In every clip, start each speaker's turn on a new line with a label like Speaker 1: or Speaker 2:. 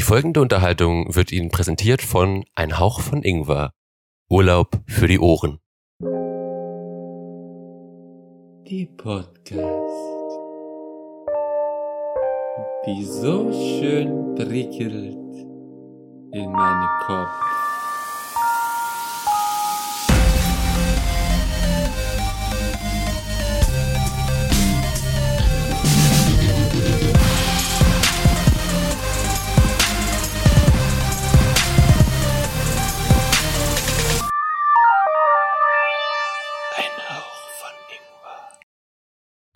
Speaker 1: Die folgende Unterhaltung wird Ihnen präsentiert von Ein Hauch von Ingwer. Urlaub für die Ohren.
Speaker 2: Die Podcast, die so schön prickelt in meinen Kopf.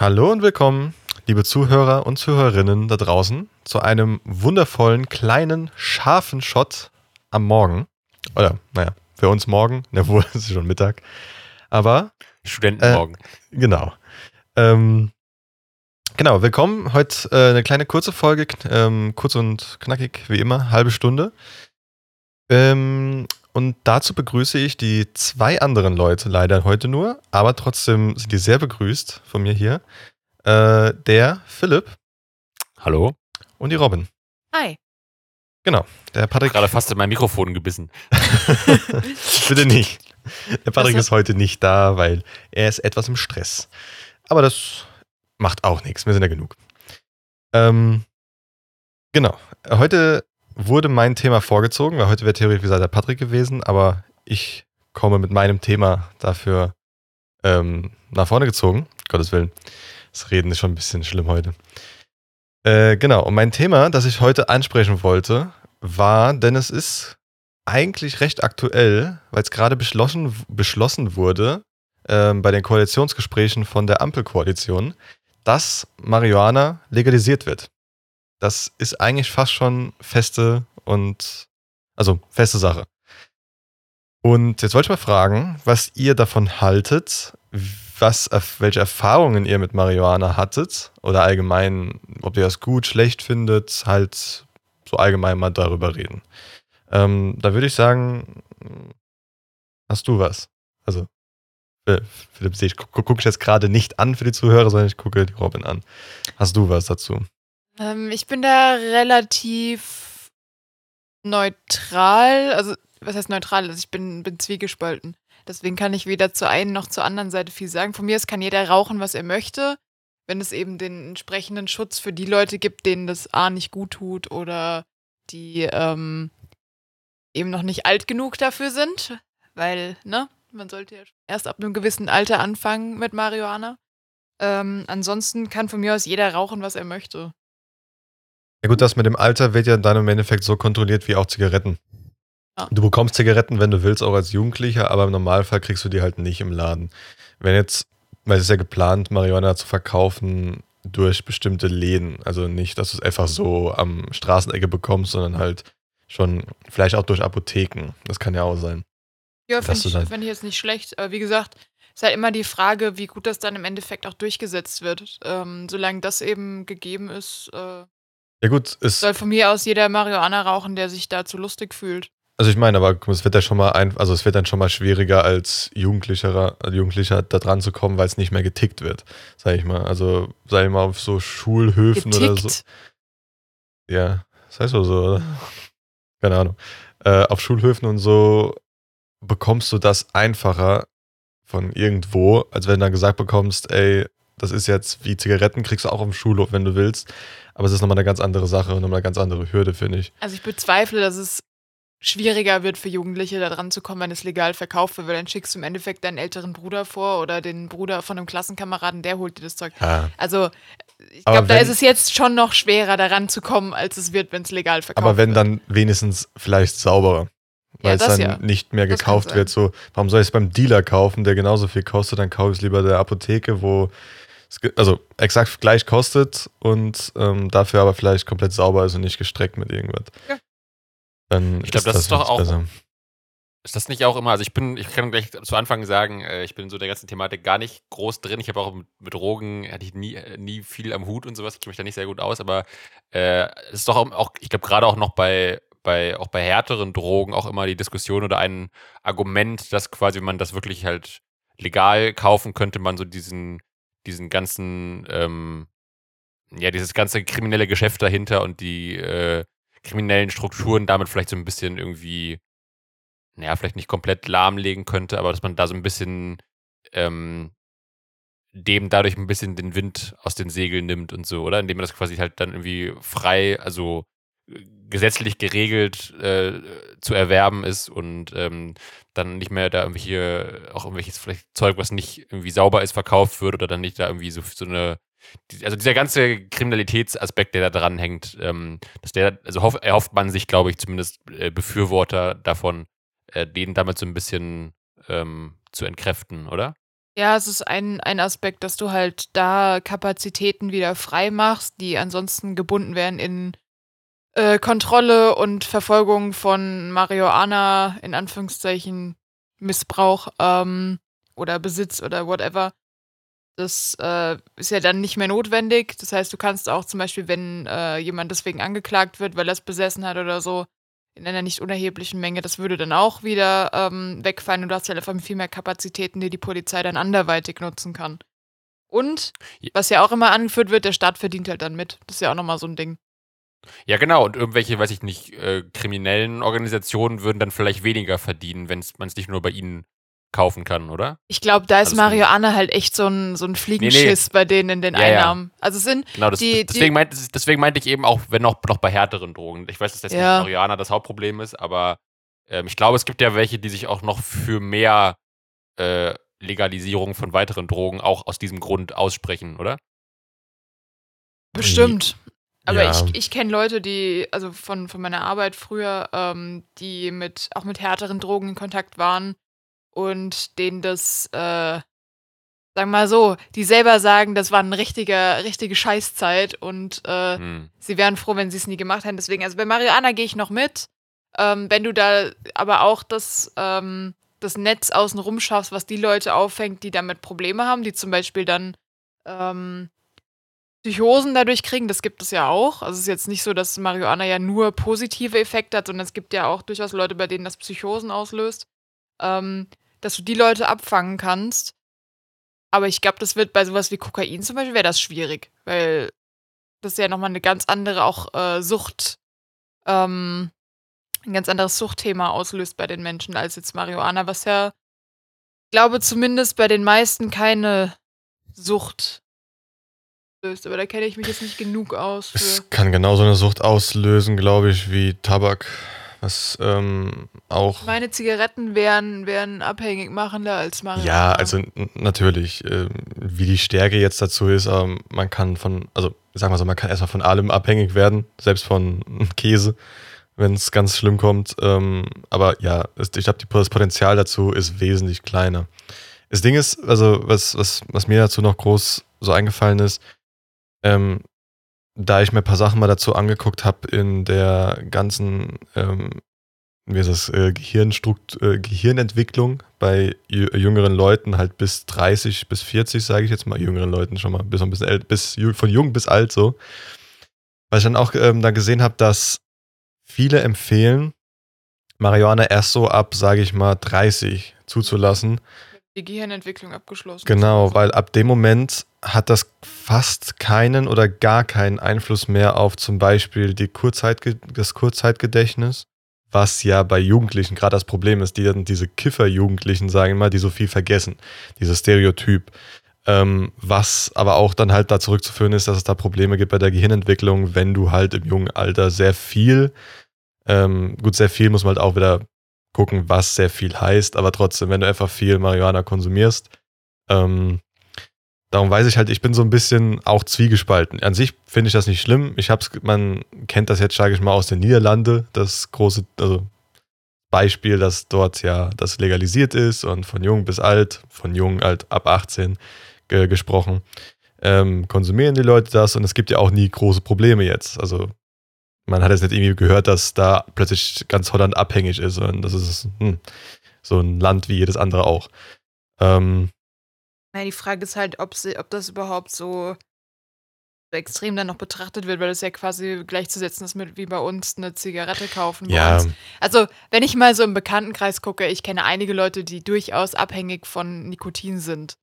Speaker 3: Hallo und willkommen, liebe Zuhörer und Zuhörerinnen da draußen, zu einem wundervollen, kleinen, scharfen Shot am Morgen. Oder, naja, für uns morgen, ne, wohl, es ist schon Mittag. Aber,
Speaker 1: Studentenmorgen.
Speaker 3: genau. Ähm, genau, willkommen. Heute äh, eine kleine kurze Folge, ähm, kurz und knackig, wie immer, halbe Stunde. Ähm, und dazu begrüße ich die zwei anderen Leute, leider heute nur, aber trotzdem sind die sehr begrüßt von mir hier. Äh, der Philipp
Speaker 1: Hallo?
Speaker 3: und die Robin.
Speaker 4: Hi.
Speaker 3: Genau. Der Patrick.
Speaker 1: Gerade fast in mein Mikrofon gebissen.
Speaker 3: Bitte nicht. Der Patrick ist heute nicht da, weil er ist etwas im Stress. Aber das macht auch nichts. Wir sind ja genug. Ähm, genau. Heute wurde mein Thema vorgezogen, weil heute wäre theoretisch gesagt der Patrick gewesen, aber ich komme mit meinem Thema dafür ähm, nach vorne gezogen. Gottes Willen. Das Reden ist schon ein bisschen schlimm heute. Äh, genau. Und mein Thema, das ich heute ansprechen wollte, war, denn es ist eigentlich recht aktuell, weil es gerade beschlossen, beschlossen wurde ähm, bei den Koalitionsgesprächen von der Ampelkoalition, dass Marihuana legalisiert wird. Das ist eigentlich fast schon feste und also feste Sache. Und jetzt wollte ich mal fragen, was ihr davon haltet, was, welche Erfahrungen ihr mit Marihuana hattet oder allgemein, ob ihr das gut, schlecht findet, halt so allgemein mal darüber reden. Ähm, da würde ich sagen, hast du was? Also, Philipp, ich gucke guck ich jetzt gerade nicht an für die Zuhörer, sondern ich gucke die Robin an. Hast du was dazu?
Speaker 4: Ähm, ich bin da relativ neutral. Also, was heißt neutral? Also, ich bin, bin zwiegespalten. Deswegen kann ich weder zur einen noch zur anderen Seite viel sagen. Von mir aus kann jeder rauchen, was er möchte, wenn es eben den entsprechenden Schutz für die Leute gibt, denen das A nicht gut tut oder die ähm, eben noch nicht alt genug dafür sind. Weil, ne, man sollte ja erst ab einem gewissen Alter anfangen mit Marihuana. Ähm, ansonsten kann von mir aus jeder rauchen, was er möchte.
Speaker 3: Ja gut, das mit dem Alter wird ja dann im Endeffekt so kontrolliert wie auch Zigaretten.
Speaker 4: Ja.
Speaker 3: Du bekommst Zigaretten, wenn du willst, auch als Jugendlicher, aber im Normalfall kriegst du die halt nicht im Laden. Wenn jetzt, weil es ist ja geplant, Marihuana zu verkaufen durch bestimmte Läden. Also nicht, dass du es einfach so am Straßenecke bekommst, sondern halt schon vielleicht auch durch Apotheken. Das kann ja auch sein.
Speaker 4: Ja, finde ich, find ich jetzt nicht schlecht. Aber wie gesagt, ist halt immer die Frage, wie gut das dann im Endeffekt auch durchgesetzt wird. Ähm, solange das eben gegeben ist, äh,
Speaker 3: Ja gut, ist,
Speaker 4: soll von mir aus jeder Marihuana rauchen, der sich dazu lustig fühlt.
Speaker 3: Also ich meine, aber es wird ja schon mal ein, also es wird dann schon mal schwieriger als Jugendlicher, Jugendlicher da dran zu kommen, weil es nicht mehr getickt wird, sag ich mal. Also sag ich mal auf so Schulhöfen oder so.
Speaker 4: Getickt.
Speaker 3: Ja, das heißt so, so oder? Keine Ahnung. Äh, auf Schulhöfen und so bekommst du das einfacher von irgendwo, als wenn du dann gesagt bekommst, ey, das ist jetzt wie Zigaretten, kriegst du auch am Schulhof, wenn du willst. Aber es ist nochmal eine ganz andere Sache und nochmal eine ganz andere Hürde, finde ich.
Speaker 4: Also ich bezweifle, dass es schwieriger wird für Jugendliche, da dran zu kommen, wenn es legal verkauft wird, weil dann schickst du im Endeffekt deinen älteren Bruder vor oder den Bruder von einem Klassenkameraden, der holt dir das Zeug.
Speaker 3: Ja.
Speaker 4: Also ich glaube, da ist es jetzt schon noch schwerer, daran zu kommen, als es wird, wenn es legal verkauft
Speaker 3: Aber wenn
Speaker 4: wird.
Speaker 3: dann wenigstens vielleicht sauberer.
Speaker 4: Ja,
Speaker 3: Weil es
Speaker 4: das
Speaker 3: dann
Speaker 4: ja.
Speaker 3: nicht mehr
Speaker 4: Das
Speaker 3: gekauft wird. So, warum soll ich es beim Dealer kaufen, der genauso viel kostet? Dann kaufe ich es lieber der Apotheke, wo es also exakt gleich kostet und ähm, dafür aber vielleicht komplett sauber ist und nicht gestreckt mit irgendwas.
Speaker 4: Ja.
Speaker 3: Dann
Speaker 1: Ich glaub, das ist doch auch-
Speaker 3: besser.
Speaker 1: Ist das nicht auch immer, also ich bin, ich kann gleich zu Anfang sagen, äh, ich bin so der ganzen Thematik gar nicht groß drin. Ich habe auch mit, mit Drogen, hatte ich nie, äh, nie viel am Hut und sowas. Ich kenne mich da nicht sehr gut aus, aber äh, es ist doch auch, ich glaube, gerade auch noch bei, bei, auch bei härteren Drogen auch immer die Diskussion oder ein Argument, dass quasi, wenn man das wirklich halt legal kaufen könnte, man so diesen, diesen ganzen, ähm, ja, dieses ganze kriminelle Geschäft dahinter und die äh, kriminellen Strukturen damit vielleicht so ein bisschen irgendwie, naja, vielleicht nicht komplett lahmlegen könnte, aber dass man da so ein bisschen ähm, dem dadurch ein bisschen den Wind aus den Segeln nimmt und so, oder? Indem man das quasi halt dann irgendwie frei, also äh, gesetzlich geregelt äh, zu erwerben ist und ähm, dann nicht mehr da irgendwelche, auch irgendwelches vielleicht Zeug, was nicht irgendwie sauber ist, verkauft wird oder dann nicht da irgendwie so, so eine, also dieser ganze Kriminalitätsaspekt, der da dran hängt, ähm, dass der, also hoff, erhofft man sich, glaube ich, zumindest äh, Befürworter davon, äh, denen damit so ein bisschen ähm, zu entkräften, oder?
Speaker 4: Ja, es ist ein, ein Aspekt, dass du halt da Kapazitäten wieder frei machst, die ansonsten gebunden wären in äh, Kontrolle und Verfolgung von Marihuana, in Anführungszeichen Missbrauch ähm, oder Besitz oder whatever. Das äh, ist ja dann nicht mehr notwendig. Das heißt, du kannst auch zum Beispiel, wenn äh, jemand deswegen angeklagt wird, weil er es besessen hat oder so, in einer nicht unerheblichen Menge, das würde dann auch wieder ähm, wegfallen und du hast halt einfach viel mehr Kapazitäten, die die Polizei dann anderweitig nutzen kann. Und, was ja auch immer angeführt wird, der Staat verdient halt dann mit. Das ist ja auch nochmal so ein Ding.
Speaker 1: Ja, genau. Und irgendwelche, weiß ich nicht, äh, kriminellen Organisationen würden dann vielleicht weniger verdienen, wenn man es nicht nur bei ihnen kaufen kann, oder?
Speaker 4: Ich glaube, da ist
Speaker 1: Also es-
Speaker 4: Marihuana halt echt so ein, so ein Fliegenschiss bei denen in den
Speaker 1: Ja, ja.
Speaker 4: Einnahmen. Also es sind
Speaker 1: Genau, das,
Speaker 4: die,
Speaker 1: deswegen,
Speaker 4: die,
Speaker 1: meinte, deswegen meinte ich eben auch, wenn noch, noch bei härteren Drogen. Ich weiß, dass das
Speaker 4: Ja.
Speaker 1: nicht Marihuana das Hauptproblem ist, aber ähm, ich glaube, es gibt ja welche, die sich auch noch für mehr äh, Legalisierung von weiteren Drogen auch aus diesem Grund aussprechen, oder?
Speaker 4: bestimmt. Aber
Speaker 3: Ja.
Speaker 4: ich, ich kenne Leute, die, also von, von meiner Arbeit früher, ähm, die mit auch mit härteren Drogen in Kontakt waren und denen das, äh, sagen wir mal so, die selber sagen, das war eine richtige, richtige Scheißzeit und äh,
Speaker 1: Hm.
Speaker 4: sie wären froh, wenn sie es nie gemacht hätten. Deswegen, also bei Marihuana gehe ich noch mit. Ähm, wenn du da aber auch das, ähm, das Netz außenrum schaffst, was die Leute auffängt, die damit Probleme haben, die zum Beispiel dann ähm, Psychosen dadurch kriegen, das gibt es ja auch. Also es ist jetzt nicht so, dass Marihuana ja nur positive Effekte hat, sondern es gibt ja auch durchaus Leute, bei denen das Psychosen auslöst. Ähm, dass du die Leute abfangen kannst. Aber ich glaube, das wird bei sowas wie Kokain zum Beispiel, wäre das schwierig, weil das ja nochmal eine ganz andere auch äh, Sucht, ähm, ein ganz anderes Suchtthema auslöst bei den Menschen als jetzt Marihuana, was ja, ich glaube zumindest bei den meisten keine Sucht löst. Aber da kenne ich mich jetzt nicht genug aus für.
Speaker 3: Es kann genauso eine Sucht auslösen, glaube ich, wie Tabak. Was ähm, auch.
Speaker 4: Meine Zigaretten wären, wären abhängig machender als Marihuana.
Speaker 3: Ja, also natürlich, ähm, wie die Stärke jetzt dazu ist, ähm, man kann von, also sagen wir so, man kann erstmal von allem abhängig werden, selbst von Käse, wenn es ganz schlimm kommt. Ähm, aber ja, ich glaube, das Potenzial dazu ist wesentlich kleiner. Das Ding ist, also was, was, was mir dazu noch groß so eingefallen ist, ähm, da ich mir ein paar Sachen mal dazu angeguckt habe in der ganzen, ähm, wie ist das, äh, Gehirnstrukt äh, Gehirnentwicklung bei jü- jüngeren Leuten, halt bis 30, bis 40, sage ich jetzt mal, jüngeren Leuten schon mal, bis ein bisschen älter, bis von jung bis alt so. Weil ich dann auch ähm, da gesehen habe, dass viele empfehlen, Marihuana erst so ab, sage ich mal, 30 zuzulassen.
Speaker 4: Die Gehirnentwicklung abgeschlossen.
Speaker 3: Genau, weil ab dem Moment hat das fast keinen oder gar keinen Einfluss mehr auf zum Beispiel die Kurzzeitge das Kurzzeitgedächtnis, was ja bei Jugendlichen gerade das Problem ist, die dann diese Kiffer-Jugendlichen, sagen mal, die so viel vergessen, dieses Stereotyp. Ähm, was aber auch dann halt da zurückzuführen ist, dass es da Probleme gibt bei der Gehirnentwicklung, wenn du halt im jungen Alter sehr viel, ähm, gut, sehr viel muss man halt auch wieder gucken, was sehr viel heißt, aber trotzdem, wenn du einfach viel Marihuana konsumierst, ähm, darum weiß ich halt, ich bin so ein bisschen auch zwiegespalten. An sich finde ich das nicht schlimm. Ich hab's, man kennt das jetzt, sage ich mal, aus den Niederlande, das große, also Beispiel, dass dort ja das legalisiert ist und von jung bis alt, von jung alt ab 18 ge gesprochen, ähm, konsumieren die Leute das und es gibt ja auch nie große Probleme jetzt. Also man hat jetzt nicht irgendwie gehört, dass da plötzlich ganz Holland abhängig ist, sondern das ist hm, so ein Land wie jedes andere auch. Ähm,
Speaker 4: Ja, die Frage ist halt, ob, sie, ob das überhaupt so extrem dann noch betrachtet wird, weil das ja quasi gleichzusetzen ist mit wie bei uns eine Zigarette kaufen.
Speaker 3: Ja,
Speaker 4: uns. Also, wenn ich mal so im Bekanntenkreis gucke, ich kenne einige Leute, die durchaus abhängig von Nikotin sind.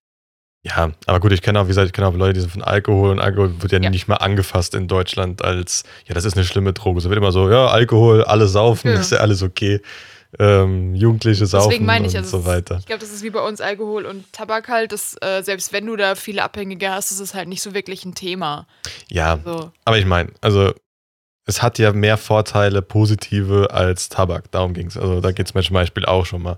Speaker 3: Ja, aber gut, ich kenne auch, wie gesagt, ich kenne auch Leute, die sind von Alkohol und Alkohol wird ja,
Speaker 4: Ja.
Speaker 3: nicht mal angefasst in Deutschland als, ja, das ist eine schlimme Droge. So wird immer so, ja, Alkohol, alle saufen,
Speaker 4: Ja.
Speaker 3: ist ja alles okay. Ähm, Jugendliche saufen
Speaker 4: Deswegen meine ich,
Speaker 3: und
Speaker 4: also
Speaker 3: so weiter.
Speaker 4: ich glaube, das ist wie bei uns Alkohol und Tabak halt, dass äh, selbst wenn du da viele Abhängige hast, ist es halt nicht so wirklich ein Thema.
Speaker 3: Ja,
Speaker 4: So.
Speaker 3: aber ich meine, also es hat ja mehr Vorteile, positive als Tabak. Darum ging es. Also da geht es mir zum Beispiel auch schon mal.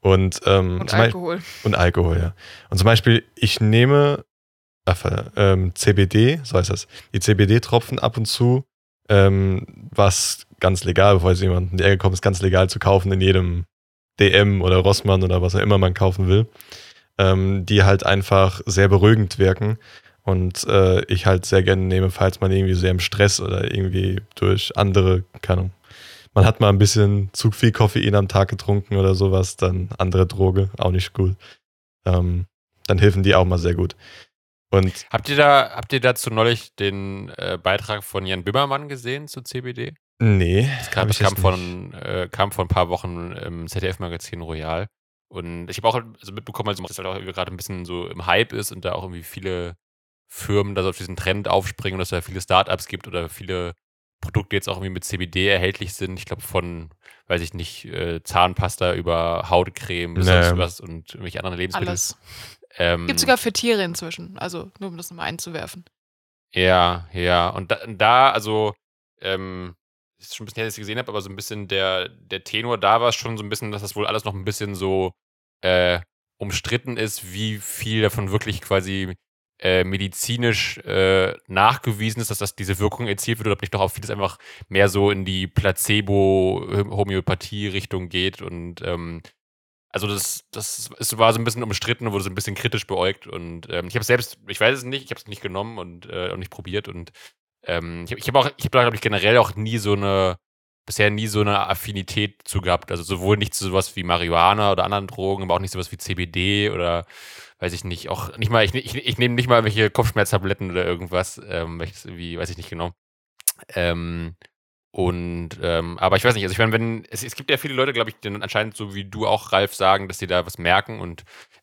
Speaker 3: Und, ähm,
Speaker 4: Und
Speaker 3: Beispiel,
Speaker 4: Alkohol.
Speaker 3: und Alkohol, ja. Und zum Beispiel, ich nehme äh, ähm, CBD, so heißt das, die CBD-Tropfen ab und zu, ähm, was ganz legal, bevor jetzt jemand in die Ecke kommt, ist ganz legal zu kaufen in jedem DM oder Rossmann oder was auch immer man kaufen will, ähm, die halt einfach sehr beruhigend wirken und äh, ich halt sehr gerne nehme, falls man irgendwie sehr im Stress oder irgendwie durch andere, keine Ahnung, man hat mal ein bisschen zu viel Koffein am Tag getrunken oder sowas, dann andere Droge, auch nicht gut. Ähm, dann helfen die auch mal sehr gut. Und
Speaker 1: Habt ihr da, habt ihr dazu neulich den äh, Beitrag von Jan Bimmermann gesehen zu CBD?
Speaker 3: Nee,
Speaker 1: Das kam, kam, von, äh, kam vor ein paar Wochen im ZDF-Magazin Royal. Und ich habe auch also mitbekommen, also, dass das halt auch irgendwie gerade ein bisschen so im Hype ist und da auch irgendwie viele Firmen da so auf diesen Trend aufspringen und dass es da viele Startups gibt oder viele Produkte jetzt auch irgendwie mit CBD erhältlich sind. Ich glaube von, weiß ich nicht, äh, Zahnpasta über Hautcreme bis
Speaker 3: Nee.
Speaker 1: sonst was und irgendwelche anderen Lebensmittel.
Speaker 4: Alles.
Speaker 1: Ähm,
Speaker 4: Gibt sogar für Tiere inzwischen. Also, nur um das nochmal einzuwerfen.
Speaker 1: Ja, ja. Und da, da also, ähm, ist schon ein bisschen her, dass ich es gesehen habe, aber so ein bisschen der, der Tenor da war schon so ein bisschen, dass das wohl alles noch ein bisschen so äh, umstritten ist, wie viel davon wirklich quasi äh, medizinisch äh, nachgewiesen ist, dass das diese Wirkung erzielt wird oder ob nicht doch auch vieles einfach mehr so in die Placebo-Homöopathie-Richtung geht und ähm, also das, das ist, war so ein bisschen umstritten und wurde so ein bisschen kritisch beäugt und ähm, ich habe selbst, ich weiß es nicht, ich habe es nicht genommen und äh, auch nicht probiert und ähm, ich habe hab auch, ich habe glaube ich generell auch nie so eine, bisher nie so eine Affinität zu gehabt, also sowohl nicht zu sowas wie Marihuana oder anderen Drogen, aber auch nicht sowas wie CBD oder weiß ich nicht, auch nicht mal, ich, ich, ich nehme nicht mal welche Kopfschmerztabletten oder irgendwas, ähm, weil ich das irgendwie, weiß ich nicht genau. Ähm, und, ähm, aber ich weiß nicht, also ich meine, wenn, es, es gibt ja viele Leute, glaube ich, die anscheinend so wie du auch, Ralf, sagen, dass die da was merken und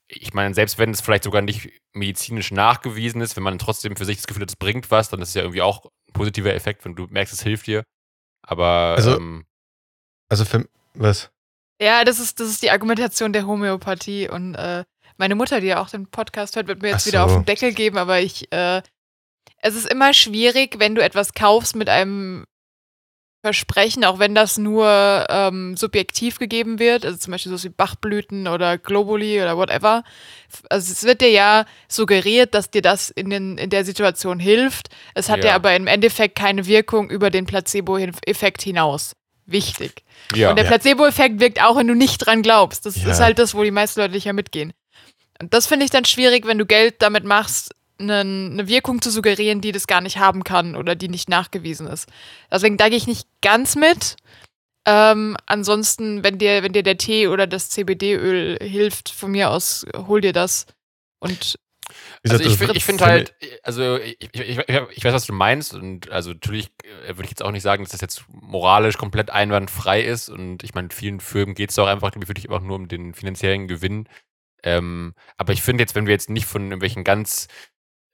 Speaker 1: ich meine, selbst wenn es vielleicht sogar nicht medizinisch nachgewiesen ist, wenn man trotzdem für sich das Gefühl hat, es bringt was, dann ist es ja irgendwie auch ein positiver Effekt, wenn du merkst, es hilft dir. Aber,
Speaker 3: Also-
Speaker 1: ähm,
Speaker 3: Also für was?
Speaker 4: Ja, das ist, das ist die Argumentation der Homöopathie. Und äh, meine Mutter, die ja auch den Podcast hört, wird mir jetzt
Speaker 3: Ach
Speaker 4: wieder auf
Speaker 3: so.
Speaker 4: den Deckel geben, aber ich, äh, es ist immer schwierig, wenn du etwas kaufst mit einem Versprechen, auch wenn das nur ähm, subjektiv gegeben wird, also zum Beispiel so wie Bachblüten oder Globuli oder whatever. Also es wird dir ja suggeriert, dass dir das in, den, in der Situation hilft. Es hat ja.
Speaker 1: Ja.
Speaker 4: aber im Endeffekt keine Wirkung über den Placebo-Effekt hinaus. Wichtig.
Speaker 1: ja.
Speaker 4: Und der. Placebo-Effekt wirkt auch, wenn du nicht dran glaubst. Das
Speaker 3: Ja.
Speaker 4: ist halt das, wo die meisten Leute nicht ja mitgehen. Und das finde ich dann schwierig, wenn du Geld damit machst, eine Wirkung zu suggerieren, die das gar nicht haben kann oder die nicht nachgewiesen ist. Deswegen da gehe ich nicht ganz mit. Ähm, ansonsten, wenn dir, wenn dir der Tee oder das CBD-Öl hilft, von mir aus, hol dir das. Und
Speaker 1: Also
Speaker 3: gesagt,
Speaker 1: ich,
Speaker 3: das-
Speaker 1: fi- ich finde halt, also ich, ich, ich, ich weiß, was du meinst und also natürlich äh, würde ich jetzt auch nicht sagen, dass das jetzt moralisch komplett einwandfrei ist und ich meine, vielen Firmen geht es doch einfach wirklich einfach nur um den finanziellen Gewinn. Ähm, aber ich finde jetzt, wenn wir jetzt nicht von irgendwelchen ganz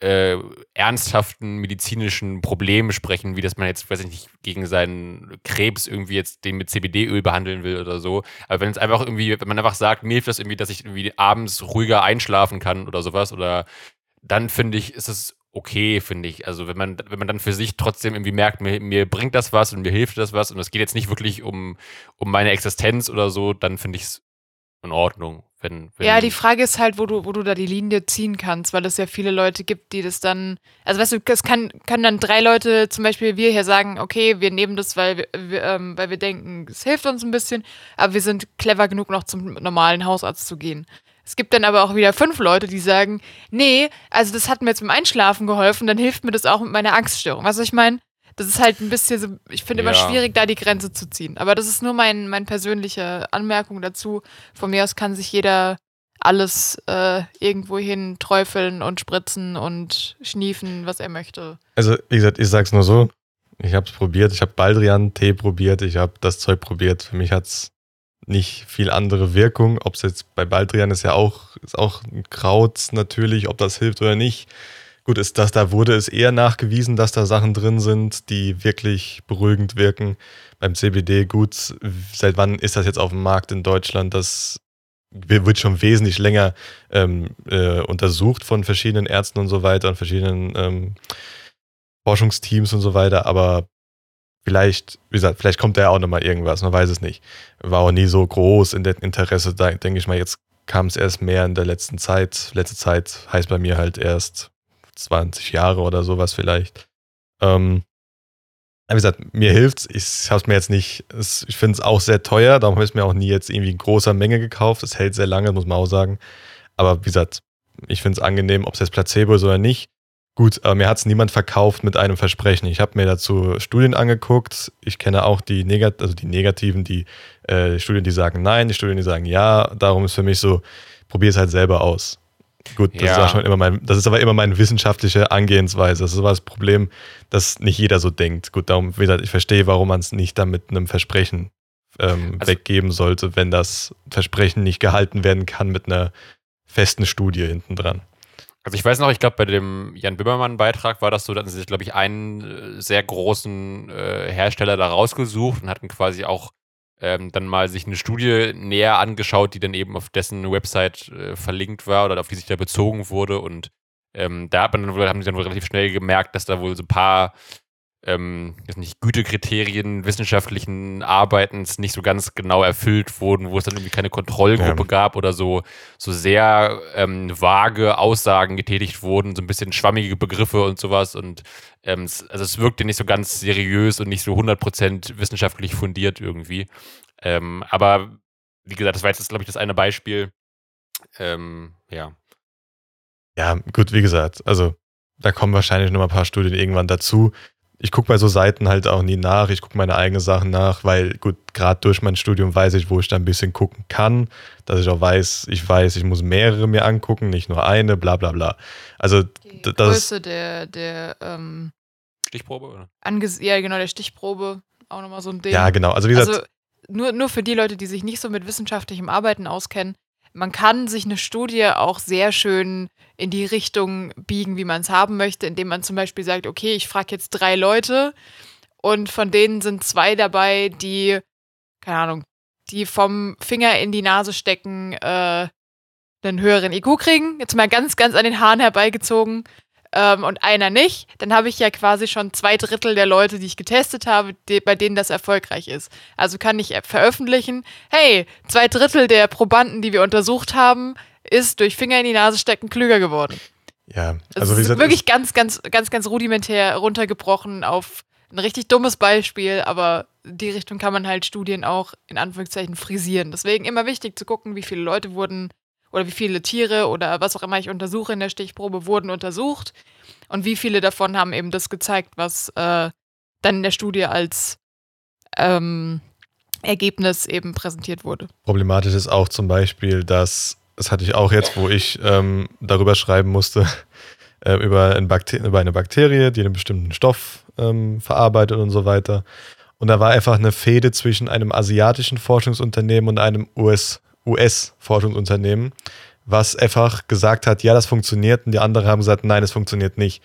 Speaker 1: äh, ernsthaften medizinischen Problemen sprechen, wie dass man jetzt, weiß ich nicht, gegen seinen Krebs irgendwie jetzt den mit CBD-Öl behandeln will oder so. Aber wenn es einfach irgendwie, wenn man einfach sagt, mir hilft das irgendwie, dass ich irgendwie abends ruhiger einschlafen kann oder sowas, oder dann finde ich, ist es okay, finde ich. Also wenn man, wenn man dann für sich trotzdem irgendwie merkt, mir, mir bringt das was und mir hilft das was und es geht jetzt nicht wirklich um, um meine Existenz oder so, dann finde ich es in Ordnung. Wenn, wenn
Speaker 4: ja, die Frage ist halt, wo du, wo du da die Linie ziehen kannst, weil es ja viele Leute gibt, die das dann, also weißt du, es kann, können dann drei Leute, zum Beispiel wir hier sagen, okay, wir nehmen das, weil wir, ähm, weil wir denken, es hilft uns ein bisschen, aber wir sind clever genug, noch zum normalen Hausarzt zu gehen. Es gibt dann aber auch wieder fünf Leute, die sagen, nee, also das hat mir jetzt beim Einschlafen geholfen, dann hilft mir das auch mit meiner Angststörung. Was ich meine? Das ist halt ein bisschen so, ich finde immer
Speaker 1: Ja.
Speaker 4: schwierig, da die Grenze zu ziehen. Aber das ist nur mein, mein persönliche Anmerkung dazu. Von mir aus kann sich jeder alles äh, irgendwo hin träufeln und spritzen und schniefen, was er möchte.
Speaker 3: Also, wie gesagt, ich sag's nur so. Ich habe es probiert. Ich habe Baldrian-Tee probiert. Ich habe das Zeug probiert. Für mich hat's nicht viel andere Wirkung. Ob es jetzt bei Baldrian ist ja auch, ist auch ein Kraut natürlich, ob das hilft oder nicht. Gut, ist das, da wurde es eher nachgewiesen, dass da Sachen drin sind, die wirklich beruhigend wirken. Beim CBD, gut, seit wann ist das jetzt auf dem Markt in Deutschland? Das wird schon wesentlich länger ähm, äh, untersucht von verschiedenen Ärzten und so weiter und verschiedenen ähm, Forschungsteams und so weiter, aber vielleicht, wie gesagt, vielleicht kommt da auch nochmal irgendwas, man weiß es nicht. War auch nie so groß in dem Interesse, da denke ich mal, jetzt kam es erst mehr in der letzten Zeit. Letzte Zeit heißt bei mir halt erst 20 Jahre oder sowas vielleicht. Ähm, wie gesagt, mir hilft's. Ich habe es mir jetzt nicht, ich finde es auch sehr teuer, darum habe ich es mir auch nie jetzt irgendwie in großer Menge gekauft. Es hält sehr lange, muss man auch sagen. Aber wie gesagt, ich finde es angenehm, ob es jetzt Placebo ist oder nicht. Gut, aber mir hat es niemand verkauft mit einem Versprechen. Ich habe mir dazu Studien angeguckt. Ich kenne auch die, Negat also die negativen, die äh, Studien, die sagen nein, die Studien, die sagen ja. Darum ist für mich so, probier es halt selber aus. Gut, das,
Speaker 1: Ja.
Speaker 3: ist schon immer mein, das ist aber immer meine wissenschaftliche Angehensweise. Das ist aber das Problem, dass nicht jeder so denkt. Gut, darum, wie gesagt, ich verstehe, warum man es nicht dann mit einem Versprechen ähm,
Speaker 1: Also-
Speaker 3: weggeben sollte, wenn das Versprechen nicht gehalten werden kann mit einer festen Studie hinten dran.
Speaker 1: Also ich weiß noch, ich glaube, bei dem Jan Böhmermann-Beitrag war das so, da hatten sie sich, glaube ich, einen äh, sehr großen äh, Hersteller da rausgesucht und hatten quasi auch ähm, dann mal sich eine Studie näher angeschaut, die dann eben auf dessen Website äh, verlinkt war oder auf die sich da bezogen wurde. Und ähm, da hat man dann haben die dann relativ schnell gemerkt, dass da wohl so ein paar ähm, nicht Gütekriterien wissenschaftlichen Arbeitens nicht so ganz genau erfüllt wurden, wo es dann irgendwie keine Kontrollgruppe
Speaker 3: Ja.
Speaker 1: gab oder so, so sehr ähm, vage Aussagen getätigt wurden, so ein bisschen schwammige Begriffe und sowas. Und ähm, es, also es wirkte nicht so ganz seriös und nicht so 100% wissenschaftlich fundiert irgendwie. Ähm, aber wie gesagt, das war jetzt, glaube ich, das eine Beispiel. Ähm, ja.
Speaker 3: Ja, gut, wie gesagt, also da kommen wahrscheinlich noch mal ein paar Studien irgendwann dazu. Ich gucke bei so Seiten halt auch nie nach. Ich gucke meine eigenen Sachen nach, weil gut, gerade durch mein Studium weiß ich, wo ich da ein bisschen gucken kann. Dass ich auch weiß, ich weiß, ich muss mehrere mir angucken, nicht nur eine, bla bla bla. Also
Speaker 4: Die
Speaker 3: das-
Speaker 4: Größe der, der ähm,
Speaker 1: Stichprobe, oder?
Speaker 4: ja genau, der Stichprobe, auch nochmal so ein Ding.
Speaker 3: ja, genau. Also wie gesagt,
Speaker 4: Also nur, nur für die Leute, die sich nicht so mit wissenschaftlichem Arbeiten auskennen, man kann sich eine Studie auch sehr schön in die Richtung biegen, wie man es haben möchte, indem man zum Beispiel sagt, okay, ich frage jetzt drei Leute und von denen sind zwei dabei, die, keine Ahnung, die vom Finger in die Nase stecken, äh, einen höheren IQ kriegen. Jetzt mal ganz, ganz an den Haaren herbeigezogen. Ähm, und einer nicht, dann habe ich ja quasi schon zwei Drittel der Leute, die ich getestet habe, die, bei denen das erfolgreich ist. Also kann ich veröffentlichen, hey, zwei Drittel der Probanden, die wir untersucht haben, ist durch Finger in die Nase stecken klüger geworden.
Speaker 3: ja,
Speaker 4: Das
Speaker 3: also wie
Speaker 4: ist
Speaker 3: gesagt,
Speaker 4: wirklich ganz, ganz, ganz, ganz rudimentär runtergebrochen auf ein richtig dummes Beispiel, aber die Richtung kann man halt Studien auch in Anführungszeichen frisieren. Deswegen immer wichtig zu gucken, wie viele Leute wurden oder wie viele Tiere oder was auch immer ich untersuche in der Stichprobe wurden untersucht und wie viele davon haben eben das gezeigt, was äh, dann in der Studie als ähm, Ergebnis eben präsentiert wurde.
Speaker 3: Problematisch ist auch zum Beispiel, dass, das hatte ich auch jetzt, wo ich ähm, darüber schreiben musste, äh, über, ein über eine Bakterie, die einen bestimmten Stoff ähm, verarbeitet und so weiter. Und da war einfach eine Fehde zwischen einem asiatischen Forschungsunternehmen und einem US US-Forschungsunternehmen, was einfach gesagt hat, ja, das funktioniert, und die anderen haben gesagt, nein, es funktioniert nicht.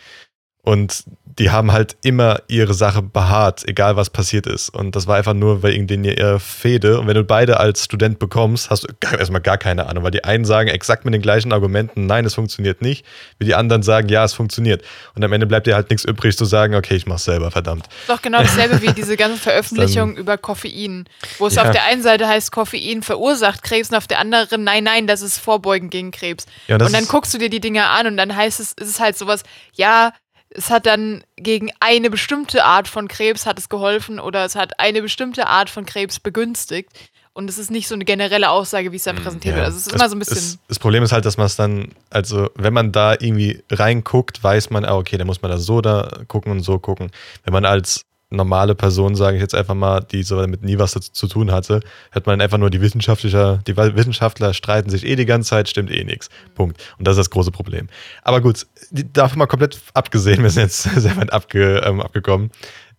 Speaker 3: Und die haben halt immer ihre Sache beharrt, egal was passiert ist. Und das war einfach nur wegen denen ihre Fehde. Und wenn du beide als Student bekommst, hast du gar, erstmal gar keine Ahnung, weil die einen sagen exakt mit den gleichen Argumenten, nein, es funktioniert nicht, wie die anderen sagen, ja, es funktioniert. Und am Ende bleibt dir halt nichts übrig zu sagen, okay, ich mach's selber, verdammt.
Speaker 4: Doch genau dasselbe wie diese ganzen Veröffentlichungen über Koffein, wo es
Speaker 3: Ja.
Speaker 4: auf der einen Seite heißt, Koffein verursacht Krebs und auf der anderen, nein, nein, das ist Vorbeugen gegen Krebs.
Speaker 3: Ja, das
Speaker 4: und dann guckst du dir die Dinger an und dann heißt es, ist es halt sowas, ja, es hat dann gegen eine bestimmte Art von Krebs hat es geholfen oder es hat eine bestimmte Art von Krebs begünstigt. Und es ist nicht so eine generelle Aussage, wie es dann präsentiert wird. Also es ist immer so ein bisschen.
Speaker 3: Es, das Problem ist halt, dass man es dann, also wenn man da irgendwie reinguckt, weiß man, ah, okay, da muss man da so da gucken und so gucken. Wenn man als normale Person, sage ich jetzt einfach mal, die so damit nie was zu, tun hatte, hört man einfach nur die Wissenschaftler, die Wissenschaftler streiten sich eh die ganze Zeit, stimmt eh nichts. Punkt. Und das ist das große Problem. Aber gut, davon mal komplett abgesehen, wir sind jetzt sehr weit abge, ähm, abgekommen.